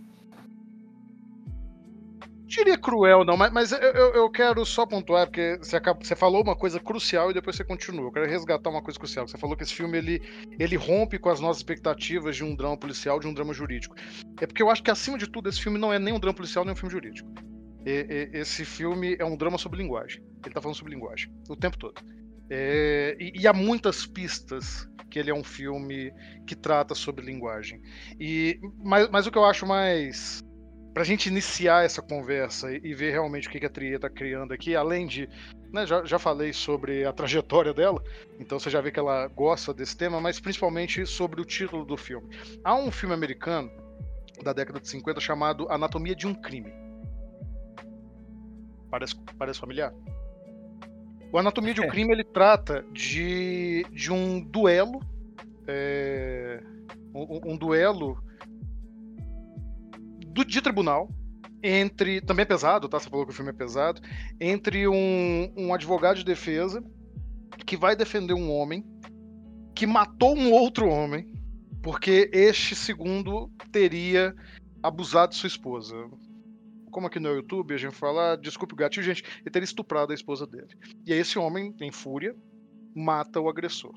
S1: Diria cruel, não, mas, mas eu, eu, quero só pontuar, porque você, acaba, você falou uma coisa crucial e depois você continua. Eu quero resgatar uma coisa crucial. Você falou que esse filme ele, ele rompe com as nossas expectativas de um drama policial, de um drama jurídico. É porque eu acho que, acima de tudo, esse filme não é nem um drama policial, nem um filme jurídico. E, e, esse filme é um drama sobre linguagem. Ele tá falando sobre linguagem o tempo todo. É, e, e, há muitas pistas que ele é um filme que trata sobre linguagem. E, mas, mas o que eu acho mais para a gente iniciar essa conversa e, ver realmente o que a Tria está criando aqui, além de. Né, já, já falei sobre a trajetória dela, então você já vê que ela gosta desse tema, mas principalmente sobre o título do filme. Há um filme americano da década de 50 chamado Anatomia de um Crime. Parece, parece familiar? O Anatomia de um é. Crime ele trata de, de um duelo. É, um, um duelo do, de tribunal entre. Também é pesado, tá? Você falou que o filme é pesado. Entre um, um advogado de defesa que vai defender um homem que matou um outro homem, porque este segundo teria abusado de sua esposa. Como aqui no YouTube a gente fala, ah, desculpe o gatilho, gente, ele teria estuprado a esposa dele. E aí esse homem, em fúria, mata o agressor.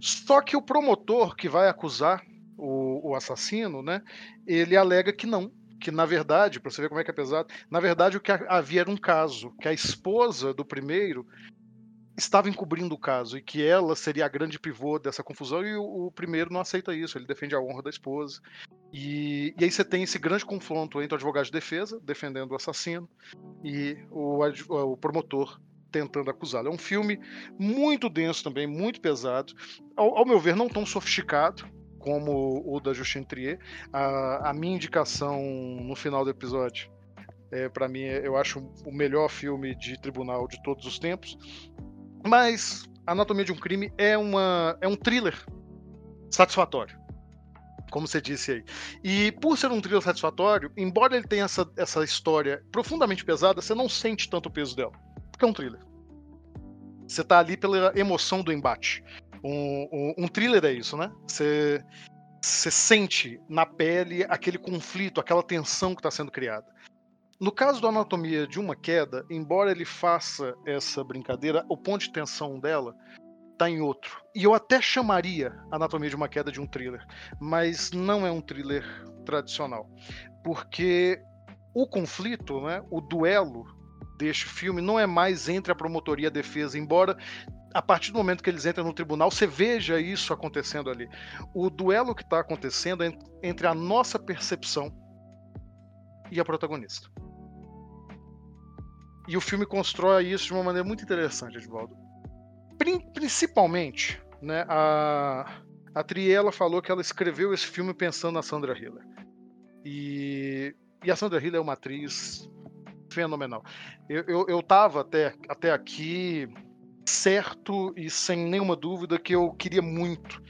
S1: Só que o promotor que vai acusar o, o assassino, né, ele alega que não, que na verdade, para você ver como é que é pesado, na verdade o que havia era um caso, que a esposa do primeiro estava encobrindo o caso e que ela seria a grande pivô dessa confusão e o, o primeiro não aceita isso, ele defende a honra da esposa. E, e, aí você tem esse grande confronto entre o advogado de defesa, defendendo o assassino, e o, o promotor tentando acusá-lo. É um filme muito denso também, muito pesado, ao, ao meu ver não tão sofisticado, como o da Justine Trier. A, a minha indicação no final do episódio, é, para mim, eu acho o melhor filme de tribunal de todos os tempos. Mas Anatomia de um Crime é, uma, é um thriller satisfatório. Como você disse aí. E por ser um thriller satisfatório, embora ele tenha essa, essa história profundamente pesada, você não sente tanto o peso dela. Porque é um thriller. Você tá ali pela emoção do embate. Um, um, um thriller é isso, né? Você, você sente na pele aquele conflito, aquela tensão que está sendo criada. No caso da anatomia de uma queda, embora ele faça essa brincadeira, o ponto de tensão dela está em outro. E eu até chamaria anatomia de uma queda de um thriller, mas não é um thriller tradicional, porque o conflito, né, o duelo deste filme não é mais entre a promotoria e a defesa, embora a partir do momento que eles entram no tribunal, você veja isso acontecendo ali. O duelo que está acontecendo é entre a nossa percepção e a protagonista. E o filme constrói isso de uma maneira muito interessante, Edvaldo. Principalmente, né, a, a Triela falou que ela escreveu esse filme pensando na Sandra Hiller. E, e a Sandra Hiller é uma atriz fenomenal. Eu, eu, eu tava até, até aqui certo e sem nenhuma dúvida que eu queria muito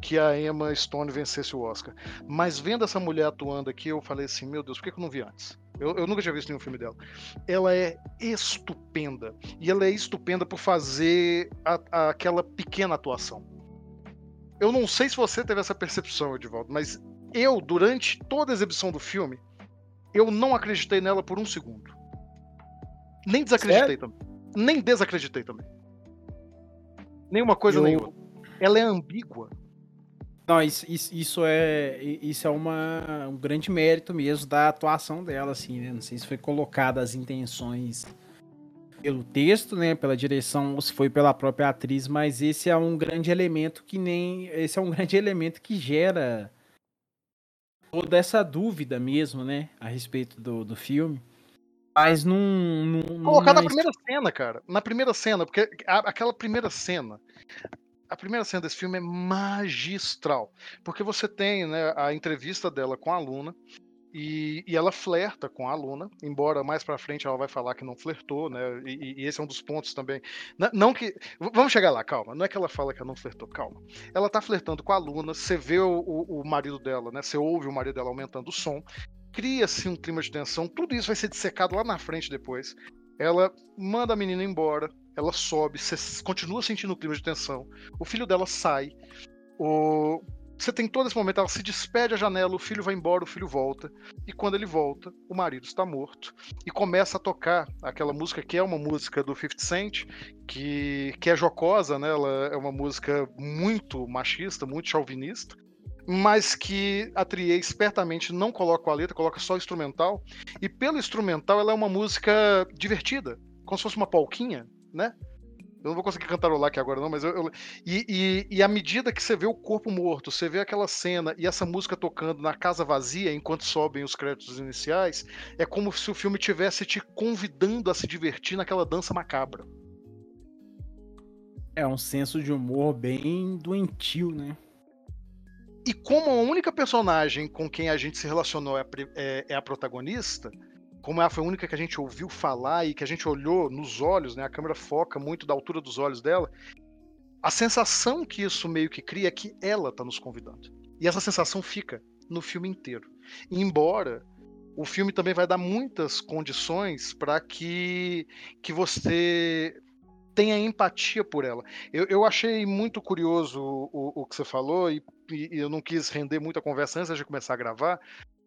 S1: que a Emma Stone vencesse o Oscar. Mas vendo essa mulher atuando aqui, eu falei assim: meu Deus, por que eu não vi antes? Eu, eu, nunca tinha visto nenhum filme dela. Ela é estupenda. E ela é estupenda por fazer a, a, aquela pequena atuação. Eu não sei se você teve essa percepção, Edivaldo, mas eu, durante toda a exibição do filme, eu não acreditei nela por um segundo. Nem desacreditei também. Nem desacreditei também. Nenhuma coisa eu... nenhuma. Ela é ambígua.
S2: Não, isso, isso, isso, é isso é uma, um grande mérito mesmo da atuação dela, assim, né? Não sei se foi colocada as intenções pelo texto, né, pela direção, ou se foi pela própria atriz, mas esse é um grande elemento que nem esse é um grande elemento que gera toda essa dúvida mesmo, né, a respeito do, do filme. Mas não. não
S1: Colocar na primeira cena, cara. Na primeira cena, porque a, aquela primeira cena. A primeira cena desse filme é magistral. Porque você tem né, a entrevista dela com a aluna. E, e, ela flerta com a aluna, embora mais para frente ela vai falar que não flertou, né? E, e, esse é um dos pontos também. Não, não, que. Vamos chegar lá, calma. Não é que ela fala que ela não flertou, calma. Ela tá flertando com a aluna, você vê o, o, o marido dela, né? Você ouve o marido dela aumentando o som, cria-se um clima de tensão, tudo isso vai ser dissecado lá na frente depois. Ela manda a menina embora, ela sobe, você continua sentindo o clima de tensão. O filho dela sai. O... Você tem todo esse momento, ela se despede à janela, o filho vai embora, o filho volta. E quando ele volta, o marido está morto. E começa a tocar aquela música que é uma música do 50 Cent, que, que é jocosa, né? Ela é uma música muito machista, muito chauvinista mas que a Trier espertamente não coloca a letra, coloca só o instrumental. E pelo instrumental ela é uma música divertida, como se fosse uma polquinha, né? Eu não vou conseguir cantarolar aqui agora, não, mas eu. eu e, e, e à medida que você vê o corpo morto, você vê aquela cena e essa música tocando na casa vazia enquanto sobem os créditos iniciais, é como se o filme tivesse te convidando a se divertir naquela dança macabra.
S2: É um senso de humor bem doentio, né?
S1: E como a única personagem com quem a gente se relacionou é a, é, é a protagonista, como ela foi a única que a gente ouviu falar e que a gente olhou nos olhos, né? A câmera foca muito da altura dos olhos dela. A sensação que isso meio que cria é que ela está nos convidando. E essa sensação fica no filme inteiro. Embora o filme também vai dar muitas condições para que, que você tenha empatia por ela. Eu, eu achei muito curioso o, o, o que você falou e, e, eu não quis render muita conversa antes de começar a gravar,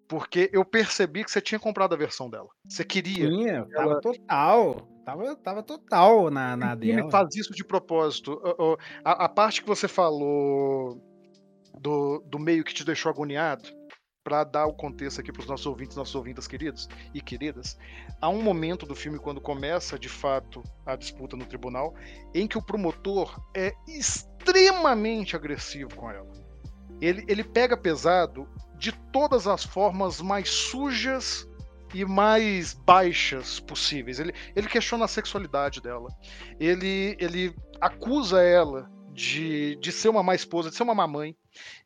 S1: porque eu percebi que você tinha comprado a versão dela. Você queria.
S2: Tinha, tava total. Tava, tava total na, na
S1: filme
S2: dela.
S1: faz isso de propósito. A, a parte que você falou do, do meio que te deixou agoniado, para dar o contexto aqui para os nossos ouvintes, nossos ouvintas queridos e queridas, há um momento do filme quando começa de fato a disputa no tribunal, em que o promotor é extremamente agressivo com ela. Ele, ele pega pesado de todas as formas mais sujas e mais baixas possíveis. Ele, ele questiona a sexualidade dela. Ele, ele acusa ela de, de ser uma má esposa, de ser uma mamãe.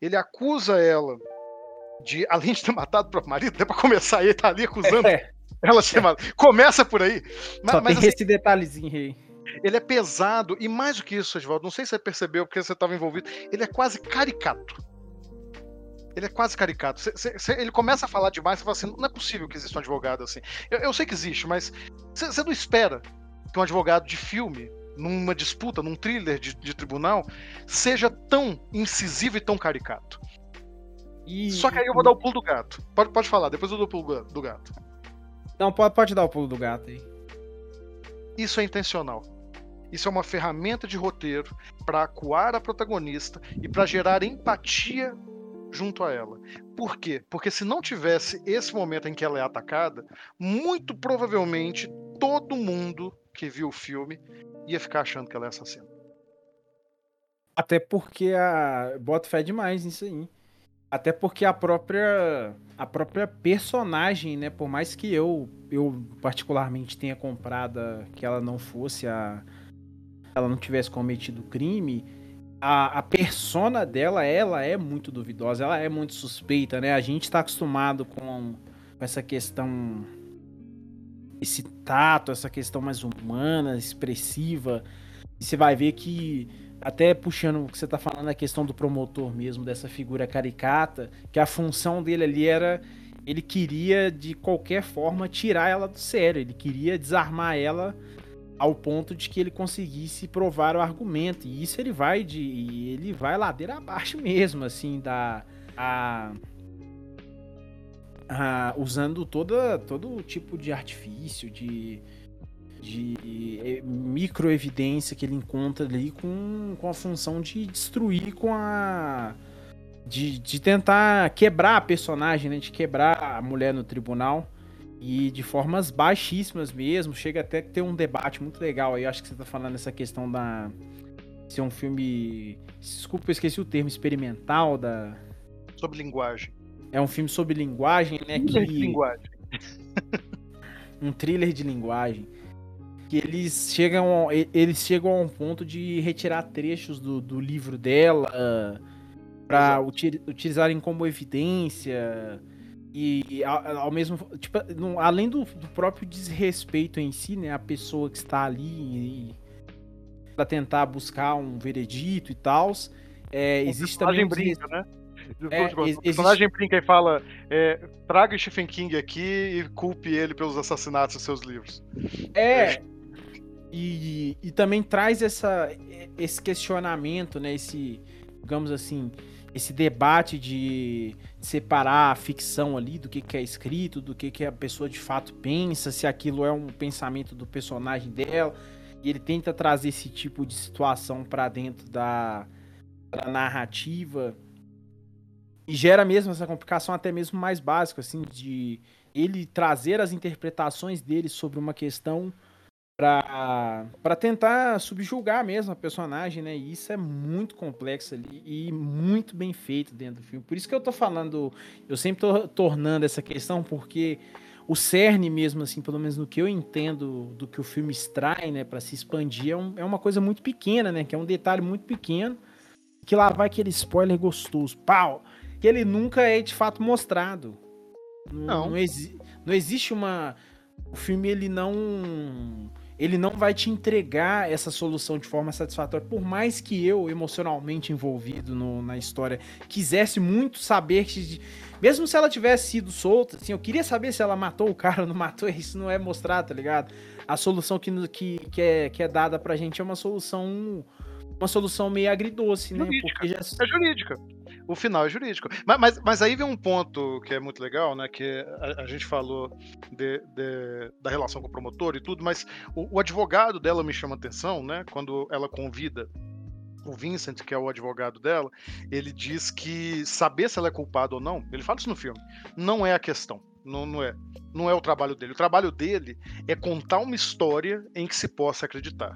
S1: Ele acusa ela de, além de ter matado o próprio marido, até pra começar, ele tá ali acusando
S2: É,
S1: ela de matado. Começa por aí.
S2: Só
S1: mas,
S2: tem
S1: assim,
S2: esse detalhezinho aí.
S1: ele é pesado, e mais do que isso, Edvaldo, não sei se você percebeu porque você estava envolvido, ele é quase caricato. Ele é quase caricato. Cê- cê- cê- ele começa a falar demais, você fala assim, não é possível que exista um advogado assim. Eu, eu sei que existe, mas você não espera que um advogado de filme, numa disputa, num thriller de, de tribunal, seja tão incisivo e tão caricato.
S2: E,
S1: Só que aí eu vou dar o pulo do gato. Pode, pode falar, depois eu dou o pulo do gato.
S2: Não, pode, pode dar o pulo do gato aí.
S1: Isso é intencional. Isso é uma ferramenta de roteiro para acuar a protagonista e para gerar empatia junto a ela. Por quê? Porque se não tivesse esse momento em que ela é atacada, muito provavelmente todo mundo que viu o filme ia ficar achando que ela é assassina.
S2: Até porque a. Bota fé demais nisso aí. Até porque a própria. A própria personagem, né? Por mais que eu, eu particularmente tenha comprado que ela não fosse a. Ela não tivesse cometido crime. A, a persona dela, ela é muito duvidosa, ela é muito suspeita, né? A gente tá acostumado com, essa questão. Esse tato, essa questão mais humana, expressiva. E você vai ver que até puxando o que você tá falando, a questão do promotor mesmo, dessa figura caricata, que a função dele ali era. Ele queria, de qualquer forma, tirar ela do sério. Ele queria desarmar ela ao ponto de que ele conseguisse provar o argumento. E isso ele vai de. ele vai ladeira abaixo mesmo, assim, da. A, a- usando toda, todo tipo de artifício, de de eh, microevidência que ele encontra ali com, com a função de destruir com a. De, de tentar quebrar a personagem, né? De quebrar a mulher no tribunal. E de formas baixíssimas mesmo. Chega até ter um debate muito legal aí. Acho que você tá falando essa questão da. Ser um filme. Desculpa, eu esqueci o termo experimental da.
S1: Sobre linguagem.
S2: É um filme sobre linguagem, né? Que
S1: Linguagem.
S2: um thriller de linguagem que eles chegam eles chegam a um ponto de retirar trechos do, do livro dela para utilizarem como evidência e ao, ao mesmo tipo não- além do, do próprio desrespeito em si né a pessoa que está ali para tentar buscar um veredito e tal é, existe também
S1: brinca, né?
S2: É,
S1: o
S2: ex-
S1: personagem brinca e fala: é, traga Stephen King aqui e culpe ele pelos assassinatos dos seus livros.
S2: É. E, e também traz essa, esse questionamento, né? Esse, digamos assim, esse debate de separar a ficção ali do que, que é escrito, do que, que a pessoa de fato pensa, se aquilo é um pensamento do personagem dela. E ele tenta trazer esse tipo de situação para dentro da, da narrativa. E gera mesmo essa complicação até mesmo mais básica, assim, de ele trazer as interpretações dele sobre uma questão pra pra tentar subjugar mesmo a personagem, né? E isso é muito complexo ali e muito bem feito dentro do filme. Por isso que eu tô falando, eu sempre tô tornando essa questão, porque o cerne mesmo, assim, pelo menos no que eu entendo do que o filme extrai, né, pra se expandir, é, um- é uma coisa muito pequena, né? Que é um detalhe muito pequeno, que lá vai aquele spoiler gostoso, pau! Que ele nunca é de fato mostrado.
S1: Não.
S2: Não, exi- não existe uma. O filme ele não. Ele não vai te entregar essa solução de forma satisfatória. Por mais que eu, emocionalmente envolvido no- na história, quisesse muito saber que. Mesmo se ela tivesse sido solta, assim, eu queria saber se ela matou o cara ou não matou, isso não é mostrado, tá ligado? A solução que, que, que, é, que é dada pra gente é uma solução. Uma solução meio agridoce, né?
S1: Jurídica.
S2: Porque já,
S1: É jurídica. O final é jurídico. Mas, mas, mas, aí vem um ponto que é muito legal, né? Que a, a gente falou de, de, da relação com o promotor e tudo, mas o, o, advogado dela me chama atenção, né? Quando ela convida o Vincent, que é o advogado dela, ele diz que saber se ela é culpada ou não, ele fala isso no filme, não é a questão. Não, não é. Não é o trabalho dele. O trabalho dele é contar uma história em que se possa acreditar.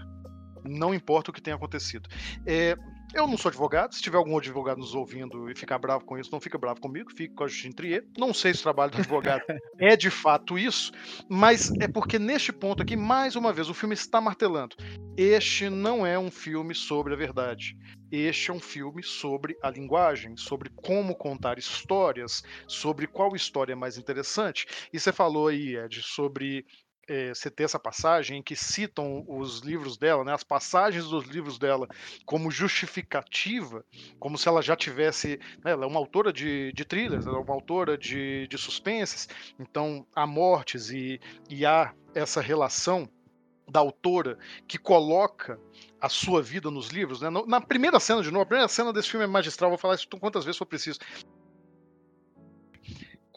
S1: Não importa o que tenha acontecido. É, eu não sou advogado. Se tiver algum advogado nos ouvindo e ficar bravo com isso, não fica bravo comigo, fica com a Justine Trier. Não sei se o trabalho do advogado é de fato isso, mas é porque neste ponto aqui, mais uma vez, o filme está martelando. Este não é um filme sobre a verdade. Este é um filme sobre a linguagem, sobre como contar histórias, sobre qual história é mais interessante. E você falou aí, Ed, sobre é, você ter essa passagem em que citam os livros dela, né, as passagens dos livros dela, como justificativa, como se ela já tivesse. Né, ela é uma autora de, de thrillers, ela é uma autora de, de suspenses, então há mortes e, e há essa relação da autora que coloca a sua vida nos livros, né? Na primeira cena, de novo, a primeira cena desse filme é magistral, vou falar isso quantas vezes for preciso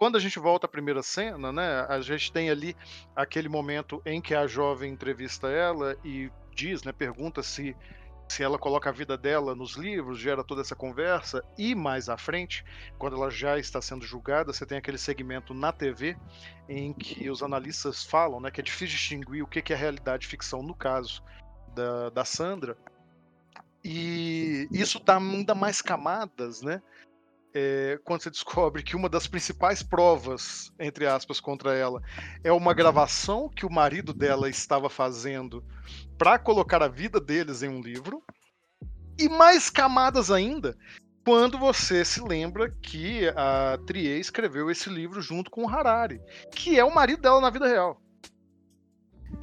S1: quando a gente volta à primeira cena, né, a gente tem ali aquele momento em que a jovem entrevista ela e diz, né, pergunta se se ela coloca a vida dela nos livros, gera toda essa conversa, e mais à frente, quando ela já está sendo julgada, você tem aquele segmento na TV em que os analistas falam né, que é difícil distinguir o que é realidade e ficção no caso da, da Sandra. E isso dá ainda mais camadas, né? É, quando você descobre que uma das principais provas, entre aspas, contra ela é uma gravação que o marido dela estava fazendo para colocar a vida deles em um livro. E mais camadas ainda, quando você se lembra que a Trier escreveu esse livro junto com o Harari, que é o marido dela na vida real.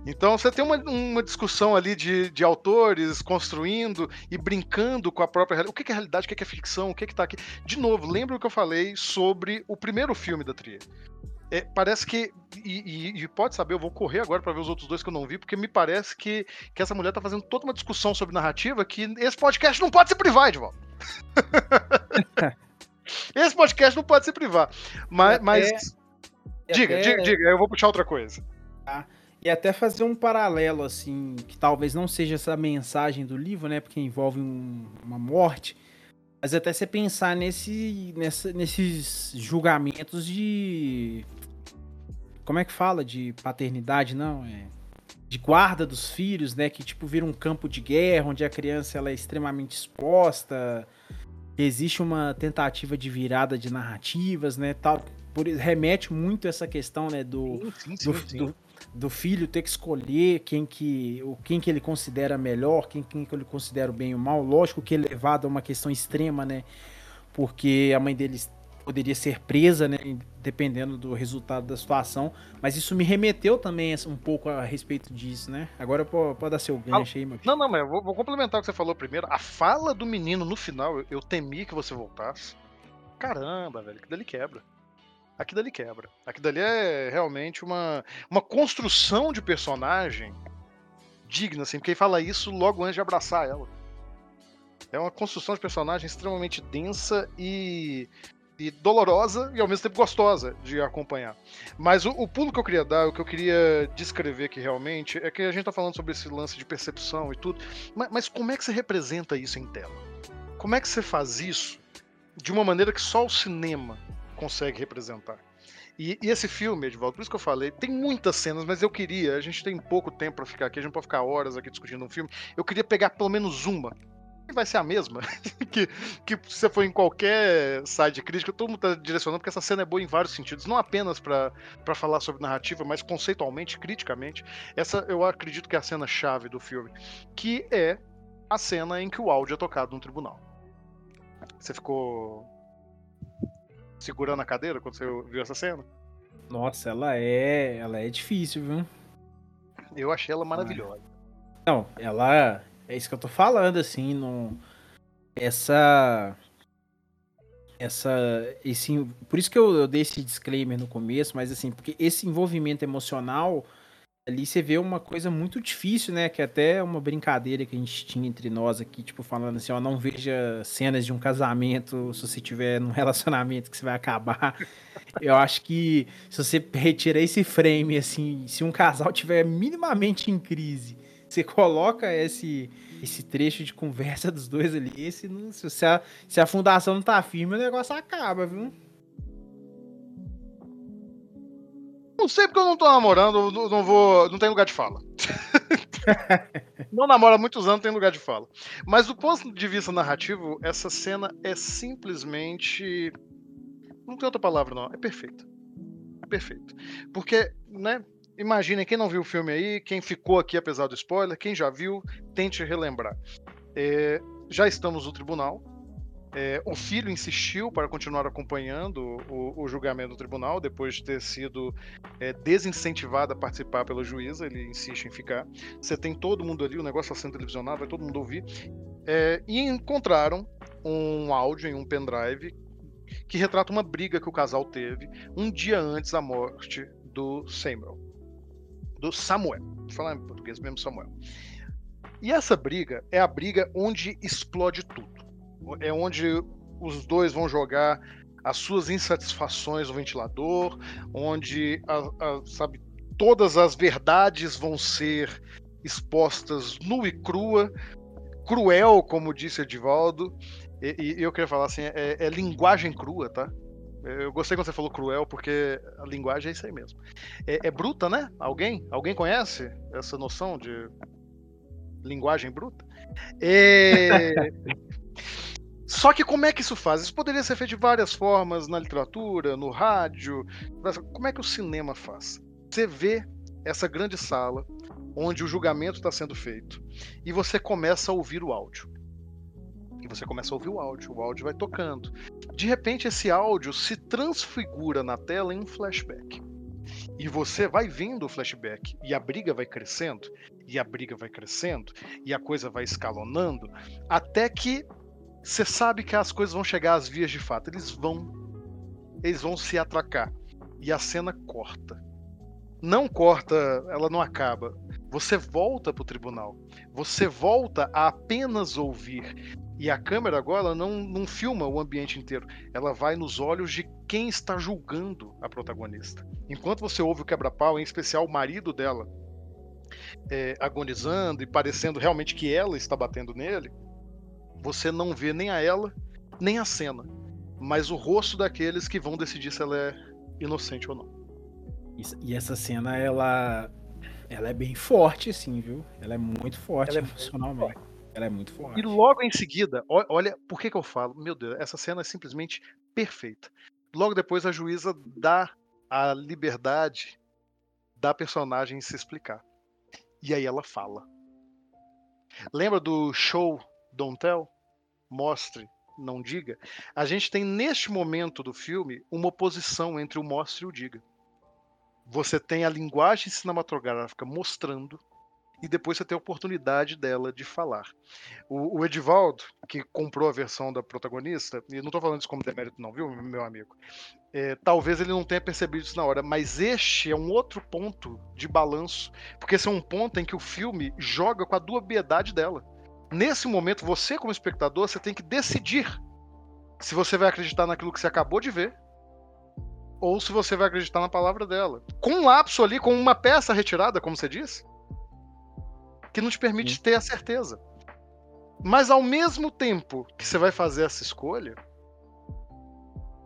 S1: Então você tem uma, uma discussão ali de, de autores construindo e brincando com a própria realidade. O que é realidade, o que é ficção, o que está aqui. De novo, lembra o que eu falei sobre o primeiro filme da Trier. É, parece que. E, e, e, pode saber, eu vou correr agora para ver os outros dois que eu não vi, porque me parece que, que essa mulher tá fazendo toda uma discussão sobre narrativa que esse podcast não pode se privar, Edvaldo. esse podcast não pode se privar. Mas. mas... Diga, até... diga, diga, eu vou puxar outra coisa.
S2: Tá. E até fazer um paralelo, assim, que talvez não seja essa mensagem do livro, né? Porque envolve um, uma morte. Mas até você pensar nesse, nessa, nesses julgamentos de. Como é que fala? De paternidade, não? É, de guarda dos filhos, né? Que tipo vira um campo de guerra, onde a criança ela é extremamente exposta. Existe uma tentativa de virada de narrativas, né? Tal, por, remete muito a essa questão, né? Do, sim, sim, do, sim, do, do filho ter que escolher quem que, o quem que ele considera melhor, quem, quem que ele considera o bem ou mal. Lógico que é levado a uma questão extrema, né? Porque a mãe dele poderia ser presa, né? Dependendo do resultado da situação. Mas isso me remeteu também um pouco a respeito disso, né? Agora pode, pode dar seu gancho aí, meu
S1: Não, não, mas eu vou, vou, complementar o que você falou primeiro. A fala do menino no final, eu, eu temi que você voltasse. Caramba, velho, que dele quebra aqui dali quebra. Aqui dali é realmente uma, uma construção de personagem digna, assim, porque ele fala isso logo antes de abraçar ela. É uma construção de personagem extremamente densa e, e dolorosa e ao mesmo tempo gostosa de acompanhar. Mas o, o, pulo que eu queria dar, o que eu queria descrever aqui realmente, é que a gente tá falando sobre esse lance de percepção e tudo, mas, mas como é que você representa isso em tela? Como é que você faz isso de uma maneira que só o cinema consegue representar. E, e, esse filme, Edvaldo, por isso que eu falei, tem muitas cenas, mas eu queria, a gente tem pouco tempo para ficar aqui, a gente não pode ficar horas aqui discutindo um filme. Eu queria pegar pelo menos uma. Que vai ser a mesma. que, que se você for em qualquer site de crítica, todo mundo tá direcionando, porque essa cena é boa em vários sentidos. Não apenas para falar sobre narrativa, mas conceitualmente, criticamente. Essa eu acredito que é a cena chave do filme. Que é a cena em que o áudio é tocado no tribunal. Você ficou segurando a cadeira quando você viu essa cena?
S2: Nossa, ela é. Ela é difícil, viu?
S1: Eu achei ela maravilhosa.
S2: Não, ela. É isso que eu tô falando, assim, não. Essa. Essa. Esse, por isso que eu, eu dei esse disclaimer no começo, mas assim, porque esse envolvimento emocional ali você vê uma coisa muito difícil, né? Que é até uma brincadeira que a gente tinha entre nós aqui, tipo, falando assim, ó, não veja cenas de um casamento se você tiver num relacionamento que você vai acabar. Eu acho que se você retirar esse frame, assim, se um casal tiver minimamente em crise, você coloca esse, esse trecho de conversa dos dois ali, esse se, a, se a fundação não tá firme, o negócio acaba, viu?
S1: Não sei porque eu não tô namorando, não, não vou. Não tem lugar de fala. não namora há muitos anos, tem lugar de fala. Mas do ponto de vista narrativo, essa cena é simplesmente. Não tem outra palavra, não. É perfeita. É perfeito. Porque, né? Imaginem, quem não viu o filme aí, quem ficou aqui apesar do spoiler, quem já viu, tente relembrar. É, já estamos no tribunal, é, o filho insistiu para continuar acompanhando o, o, julgamento do tribunal, depois de ter sido é, desincentivado a participar pela juíza, ele insiste em ficar. Você tem todo mundo ali, o negócio está sendo televisionado, vai todo mundo ouvir. É, e encontraram um áudio em um pendrive que retrata uma briga que o casal teve um dia antes da morte do Samuel. Do Samuel. Vou falar em português mesmo, Samuel. E essa briga é a briga onde explode tudo é onde os dois vão jogar as suas insatisfações no ventilador, onde a, a, sabe, todas as verdades vão ser expostas nua e crua, cruel, como disse Edivaldo. E, e eu queria falar assim, é, é, linguagem crua, tá? Eu gostei quando você falou cruel, porque a linguagem é isso aí mesmo. É, é bruta, né? Alguém? Alguém conhece essa noção de linguagem bruta? É... Só que como é que isso faz? Isso poderia ser feito de várias formas na literatura, no rádio. Como é que o cinema faz? Você vê essa grande sala onde o julgamento está sendo feito e você começa a ouvir o áudio. E você começa a ouvir o áudio, o áudio vai tocando. De repente, esse áudio se transfigura na tela em um flashback. E você vai vendo o flashback, e a briga vai crescendo, e a briga vai crescendo, e a coisa vai escalonando, até que você sabe que as coisas vão chegar às vias de fato. Eles vão. Eles vão se atracar. E a cena corta. Não corta, ela não acaba. Você volta pro tribunal. Você volta a apenas ouvir. E a câmera agora não, não filma o ambiente inteiro. Ela vai nos olhos de quem está julgando a protagonista. Enquanto você ouve o quebra-pau, em especial o marido dela, é, agonizando e parecendo realmente que ela está batendo nele, você não vê nem a ela, nem a cena, mas o rosto daqueles que vão decidir se ela é inocente ou não.
S2: E essa cena, ela, ela é bem forte, assim, viu? Ela é muito forte ela é emocionalmente. Muito forte. Ela é muito forte.
S1: E logo em seguida, olha, por que, que eu falo? Meu Deus, essa cena é simplesmente perfeita. Logo depois a juíza dá a liberdade da personagem se explicar. E aí ela fala. Lembra do show Don't Tell, mostre, não diga, a gente tem neste momento do filme uma oposição entre o mostre e o diga. Você tem a linguagem cinematográfica mostrando e depois você tem a oportunidade dela de falar. O, o Edivaldo, que comprou a versão da protagonista, e não estou falando isso como demérito, não, viu, meu amigo? É, talvez ele não tenha percebido isso na hora, mas este é um outro ponto de balanço, porque esse é um ponto em que o filme joga com a dubiedade dela. Nesse momento, você, como espectador, você tem que decidir se você vai acreditar naquilo que você acabou de ver ou se você vai acreditar na palavra dela. Com um lapso ali, com uma peça retirada, como você disse, que não te permite Sim. ter a certeza. Mas ao mesmo tempo que você vai fazer essa escolha,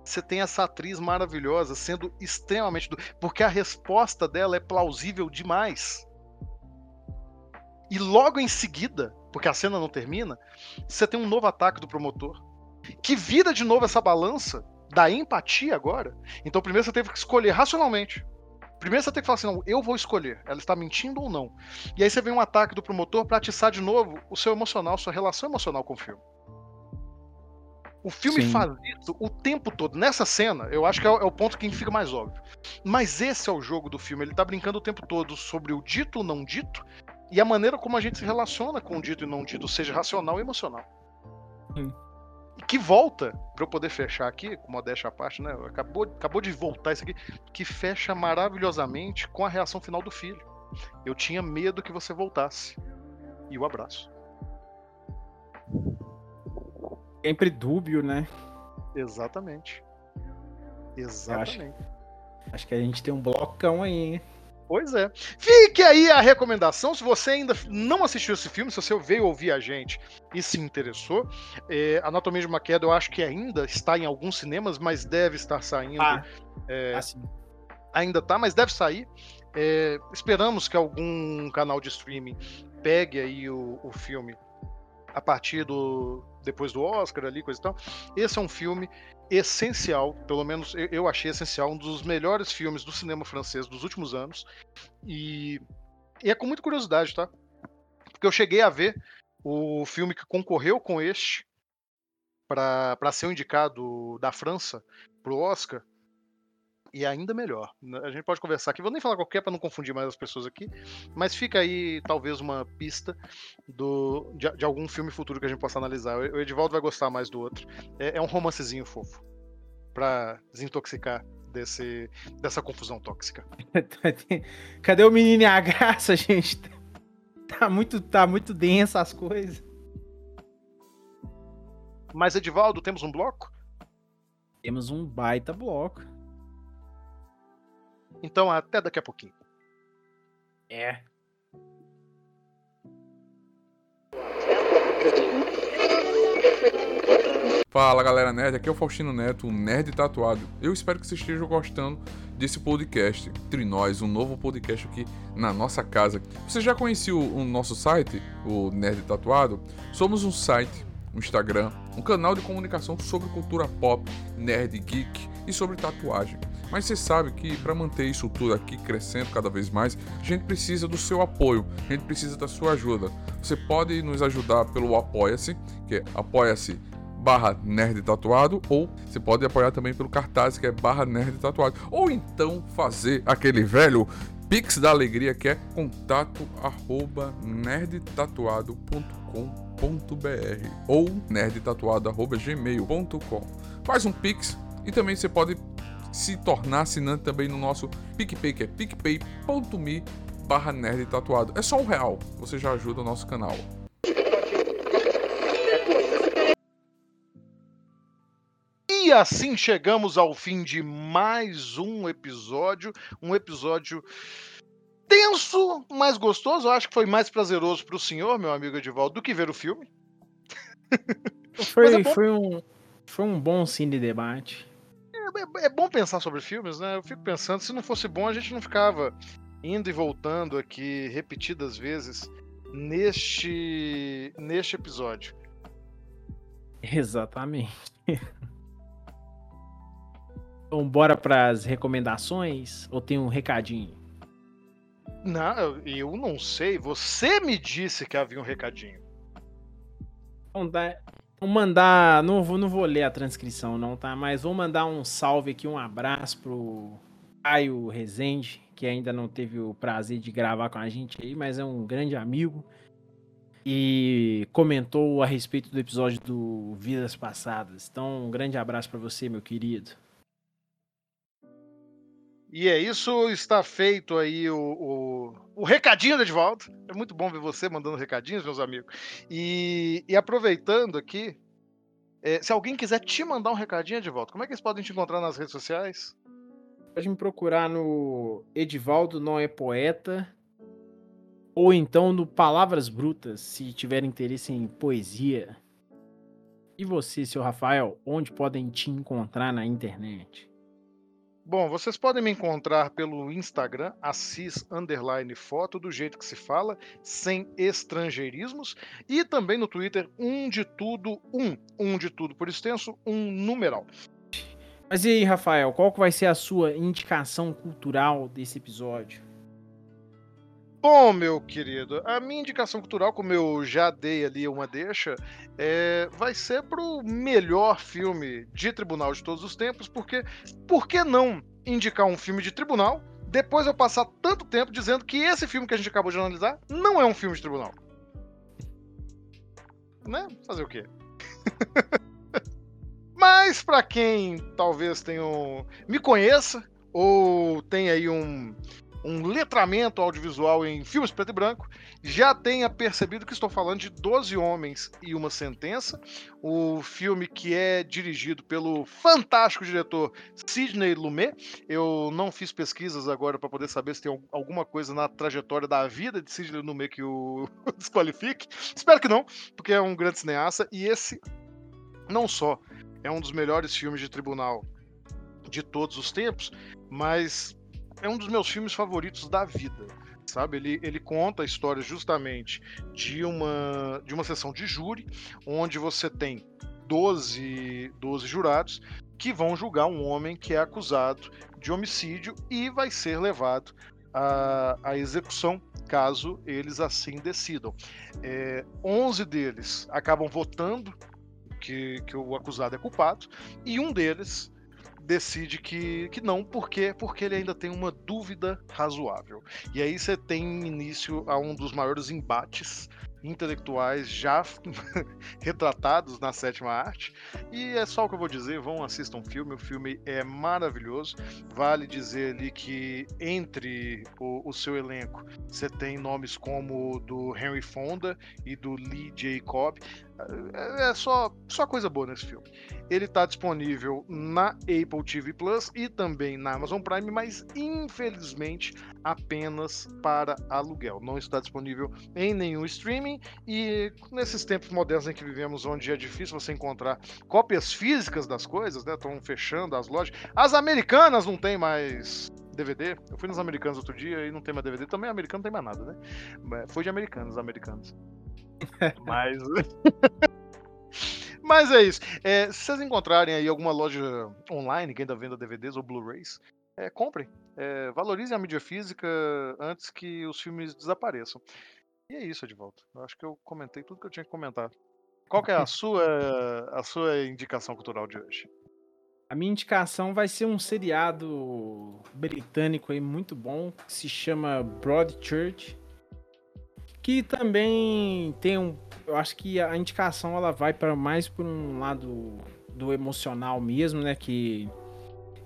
S1: você tem essa atriz maravilhosa sendo extremamente. Porque a resposta dela é plausível demais. E logo em seguida, porque a cena não termina, você tem um novo ataque do promotor, que vira de novo essa balança da empatia agora. Então primeiro você teve que escolher racionalmente. Primeiro você tem que falar assim, não, eu vou escolher, ela está mentindo ou não. E aí você vem um ataque do promotor para atiçar de novo o seu emocional, sua relação emocional com o filme. O filme Sim. faz isso o tempo todo. Nessa cena, eu acho que é o, é o ponto que fica mais óbvio. Mas esse é o jogo do filme. Ele tá brincando o tempo todo sobre o dito ou não dito e a maneira como a gente se relaciona com o dito e não dito, seja racional e emocional. Sim. Que volta, para eu poder fechar aqui, com modéstia à parte, né? Acabou, acabou de voltar isso aqui, que fecha maravilhosamente com a reação final do filho. Eu tinha medo que você voltasse. E o abraço.
S2: Sempre dúbio, né?
S1: Exatamente. Exatamente.
S2: Acho que a gente tem um blocão aí, hein?
S1: Pois é. Fique aí a recomendação. Se você ainda não assistiu esse filme, se você veio ouvir a gente e se interessou, é, Anatomia de uma Queda eu acho que ainda está em alguns cinemas, mas deve estar saindo.
S2: Ah,
S1: é,
S2: assim.
S1: ainda tá, mas deve sair. É, esperamos que algum canal de streaming pegue aí o, o filme a partir do depois do Oscar ali, coisa e tal. Esse é um filme essencial, pelo menos eu, achei essencial, um dos melhores filmes do cinema francês dos últimos anos. E, e é com muita curiosidade, tá? Porque eu cheguei a ver o filme que concorreu com este para ser o indicado da França pro Oscar. E ainda melhor. A gente pode conversar aqui. Vou nem falar qualquer para não confundir mais as pessoas aqui. Mas fica aí, talvez, uma pista do, de, de algum filme futuro que a gente possa analisar. O Edivaldo vai gostar mais do outro. É, é um romancezinho fofo. Pra desintoxicar desse, dessa confusão tóxica.
S2: Cadê o menino e a graça, gente? Tá muito, tá muito densa as coisas.
S1: Mas, Edivaldo, temos um bloco?
S2: Temos um baita bloco.
S1: Então, até daqui a pouquinho.
S2: É.
S4: Fala galera nerd, aqui é o Faustino Neto, o Nerd Tatuado. Eu espero que vocês estejam gostando desse podcast. Entre nós, um novo podcast aqui na nossa casa. Você já conhecia o, o nosso site, o Nerd Tatuado? Somos um site, um Instagram, um canal de comunicação sobre cultura pop, nerd, geek e sobre tatuagem. Mas você sabe que para manter isso tudo aqui crescendo cada vez mais, a gente precisa do seu apoio, a gente precisa da sua ajuda. Você pode nos ajudar pelo Apoia-se, que é apoia-se barra nerd tatuado, ou você pode apoiar também pelo cartaz, que é barra nerd tatuado. Ou então fazer aquele velho Pix da Alegria, que é contato arroba nerdtatuado.com.br ou nerdtatuado.gmail.com. Faz um Pix e também você pode se tornar assinante também no nosso PicPay, que é picpay.me barra nerd tatuado. É só um real, você já ajuda o nosso canal.
S1: E assim chegamos ao fim de mais um episódio. Um episódio tenso, mas gostoso. Eu acho que foi mais prazeroso para o senhor, meu amigo Edivaldo, do que ver o filme.
S2: Foi,
S1: é bom.
S2: foi, um, foi um bom cine debate.
S1: É, é bom pensar sobre filmes, né? Eu fico pensando, se não fosse bom, a gente não ficava indo e voltando aqui repetidas vezes neste, neste episódio.
S2: Exatamente. Então, bora pras recomendações? Ou tem um recadinho?
S1: Não, eu- eu não sei. Você me disse que havia um recadinho.
S2: Então, dá, vou mandar. Não vou, não vou ler a transcrição, não, tá? Mas vou mandar um salve aqui, um abraço pro Caio Rezende, que ainda não teve o prazer de gravar com a gente aí, mas é um grande amigo. E comentou a respeito do episódio do Vidas Passadas. Então, um grande abraço pra você, meu querido.
S1: E é isso, está feito aí o, o, o recadinho do Edvaldo. É muito bom ver você mandando recadinhos, meus amigos. E, e aproveitando aqui, é, se alguém quiser te mandar um recadinho, Edvaldo, como é que eles podem te encontrar nas redes sociais?
S2: Pode me procurar no Edivaldo Não é Poeta. Ou então no Palavras Brutas, se tiver interesse em poesia. E você, seu Rafael, onde podem te encontrar na internet?
S1: Bom, vocês podem me encontrar pelo Instagram, assis underline foto, do jeito que se fala, sem estrangeirismos, e também no Twitter, um de tudo, um, um de tudo por extenso, um numeral.
S2: Mas e aí, Rafael, qual que vai ser a sua indicação cultural desse episódio?
S1: Bom, meu querido, a minha indicação cultural, como eu já dei ali uma deixa, é, vai ser pro melhor filme de tribunal de todos os tempos, porque por que não indicar um filme de tribunal depois eu passar tanto tempo dizendo que esse filme que a gente acabou de analisar não é um filme de tribunal? Né? Fazer o quê? Mas pra quem talvez tenha um, me conheça ou tenha aí um um letramento audiovisual em filmes preto e branco, já tenha percebido que estou falando de Doze Homens e Uma Sentença, o filme que é dirigido pelo fantástico diretor Sidney Lumet. Eu não fiz pesquisas agora para poder saber se tem alguma coisa na trajetória da vida de Sidney Lumet que o desqualifique. Espero que não, porque é um grande cineasta e esse não só é um dos melhores filmes de tribunal de todos os tempos, mas é um dos meus filmes favoritos da vida. Sabe, ele, ele conta a história justamente de uma, de uma sessão de júri, onde você tem 12, 12 jurados que vão julgar um homem que é acusado de homicídio e vai ser levado à, à execução, caso eles assim decidam. É, 11 deles acabam votando que, que o acusado é culpado, e um deles decide que, que não, por quê? Porque ele ainda tem uma dúvida razoável. E aí você tem início a um dos maiores embates intelectuais já retratados na sétima arte. E é só o que eu vou dizer, vão assistam o filme, o filme é maravilhoso. Vale dizer ali que entre o, o seu elenco você tem nomes como do Henry Fonda e do Lee Jacob. É, é só, só coisa boa nesse filme. Ele está disponível na Apple TV Plus e também na Amazon Prime, mas infelizmente apenas para aluguel. Não está disponível em nenhum streaming e nesses tempos modernos em que vivemos, onde é difícil você encontrar cópias físicas das coisas, né? Estão fechando as lojas. As americanas não tem mais DVD. Eu fui nos americanos outro dia e não tem mais DVD. Também americano não tem mais nada, né? Foi de americanos, americanos. Mas. Mas é isso. É, se vocês encontrarem aí alguma loja online que ainda venda DVDs ou Blu-rays, é, comprem. É, valorizem a mídia física antes que os filmes desapareçam. E é isso, Edvaldo. Eu acho que eu comentei tudo que eu tinha que comentar. Qual é a sua, a sua indicação cultural de hoje?
S2: A minha indicação vai ser um seriado britânico aí muito bom, que se chama Broadchurch que também tem um. Eu acho que a indicação ela vai para mais por um lado do emocional mesmo, né? Que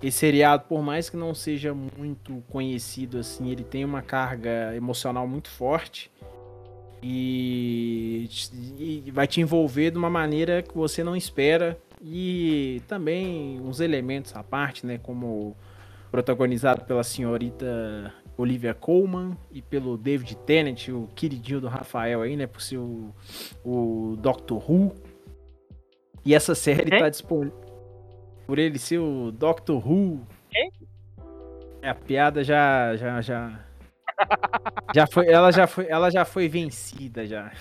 S2: esse seriado, por mais que não seja muito conhecido assim, ele tem uma carga emocional muito forte e, e vai te envolver de uma maneira que você não espera e também uns elementos à parte, né? Como protagonizado pela senhorita Olivia Colman e pelo David Tennant, o queridinho do Rafael aí, né? Por ser o, o Doctor Who. E essa série Quem? tá disponível. Por ele ser o Doctor Who. Quem? É, a piada já. já, já... já foi, ela já foi, ela já foi vencida já.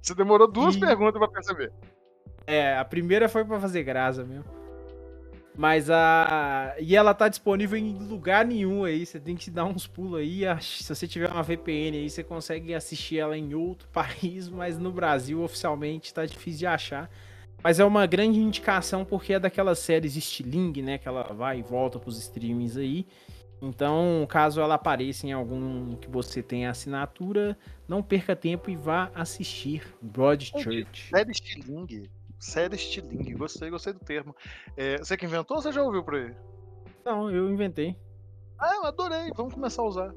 S1: Você demorou duas e... perguntas para perceber.
S2: É, a primeira foi para fazer graça mesmo. Mas a. E ela tá disponível em lugar nenhum aí. Você tem que dar uns pulos aí. Se você tiver uma VPN aí, você consegue assistir ela em outro país, mas no Brasil oficialmente tá difícil de achar. Mas é uma grande indicação porque é daquelas séries estiling, né? Que ela vai e volta pros streamings aí. Então, caso ela apareça em algum que você tenha assinatura, não perca tempo e vá assistir Broadchurch.
S1: Série estiling? Série estilingue. Gostei, gostei do termo. É, você que inventou ou você já ouviu por aí?
S2: Não, eu inventei.
S1: Ah, eu adorei. Vamos começar a usar.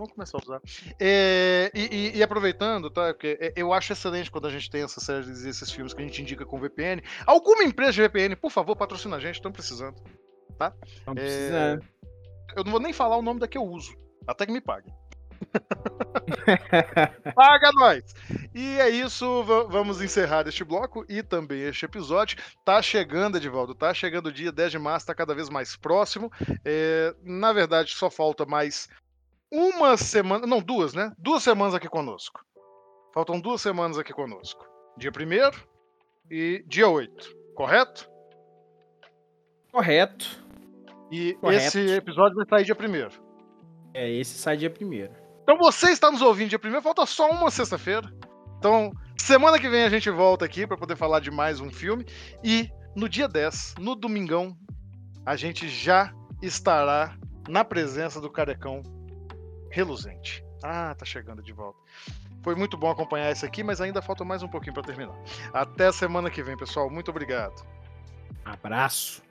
S1: Vamos começar a usar. É, e, e, aproveitando, tá? Porque é, eu acho excelente quando a gente tem essas séries e esses filmes que a gente indica com VPN. Alguma empresa de VPN, por favor, patrocina a gente, estamos precisando. Tá?
S2: Estamos precisando.
S1: Eu não vou nem falar o nome da que eu uso. Até que me pague. Paga nós! E é isso, vamos encerrar este bloco e também este episódio. Tá chegando, Edivaldo, tá chegando o dia 10 de março, tá cada vez mais próximo. É, na verdade, só falta mais uma semana, não, duas, né? Duas semanas aqui conosco. Faltam duas semanas aqui conosco. Dia 1 e dia 8, correto?
S2: Correto.
S1: E correto. esse episódio vai sair dia 1
S2: É, esse sai dia 1
S1: então você está nos ouvindo dia primeiro, falta só uma sexta-feira. Então, semana que vem a gente volta aqui para poder falar de mais um filme. E no dia 10, no domingão, a gente já estará na presença do carecão reluzente. Ah, tá chegando de volta. Foi muito bom acompanhar isso aqui, mas ainda falta mais um pouquinho para terminar. Até a semana que vem, pessoal. Muito obrigado.
S2: Abraço.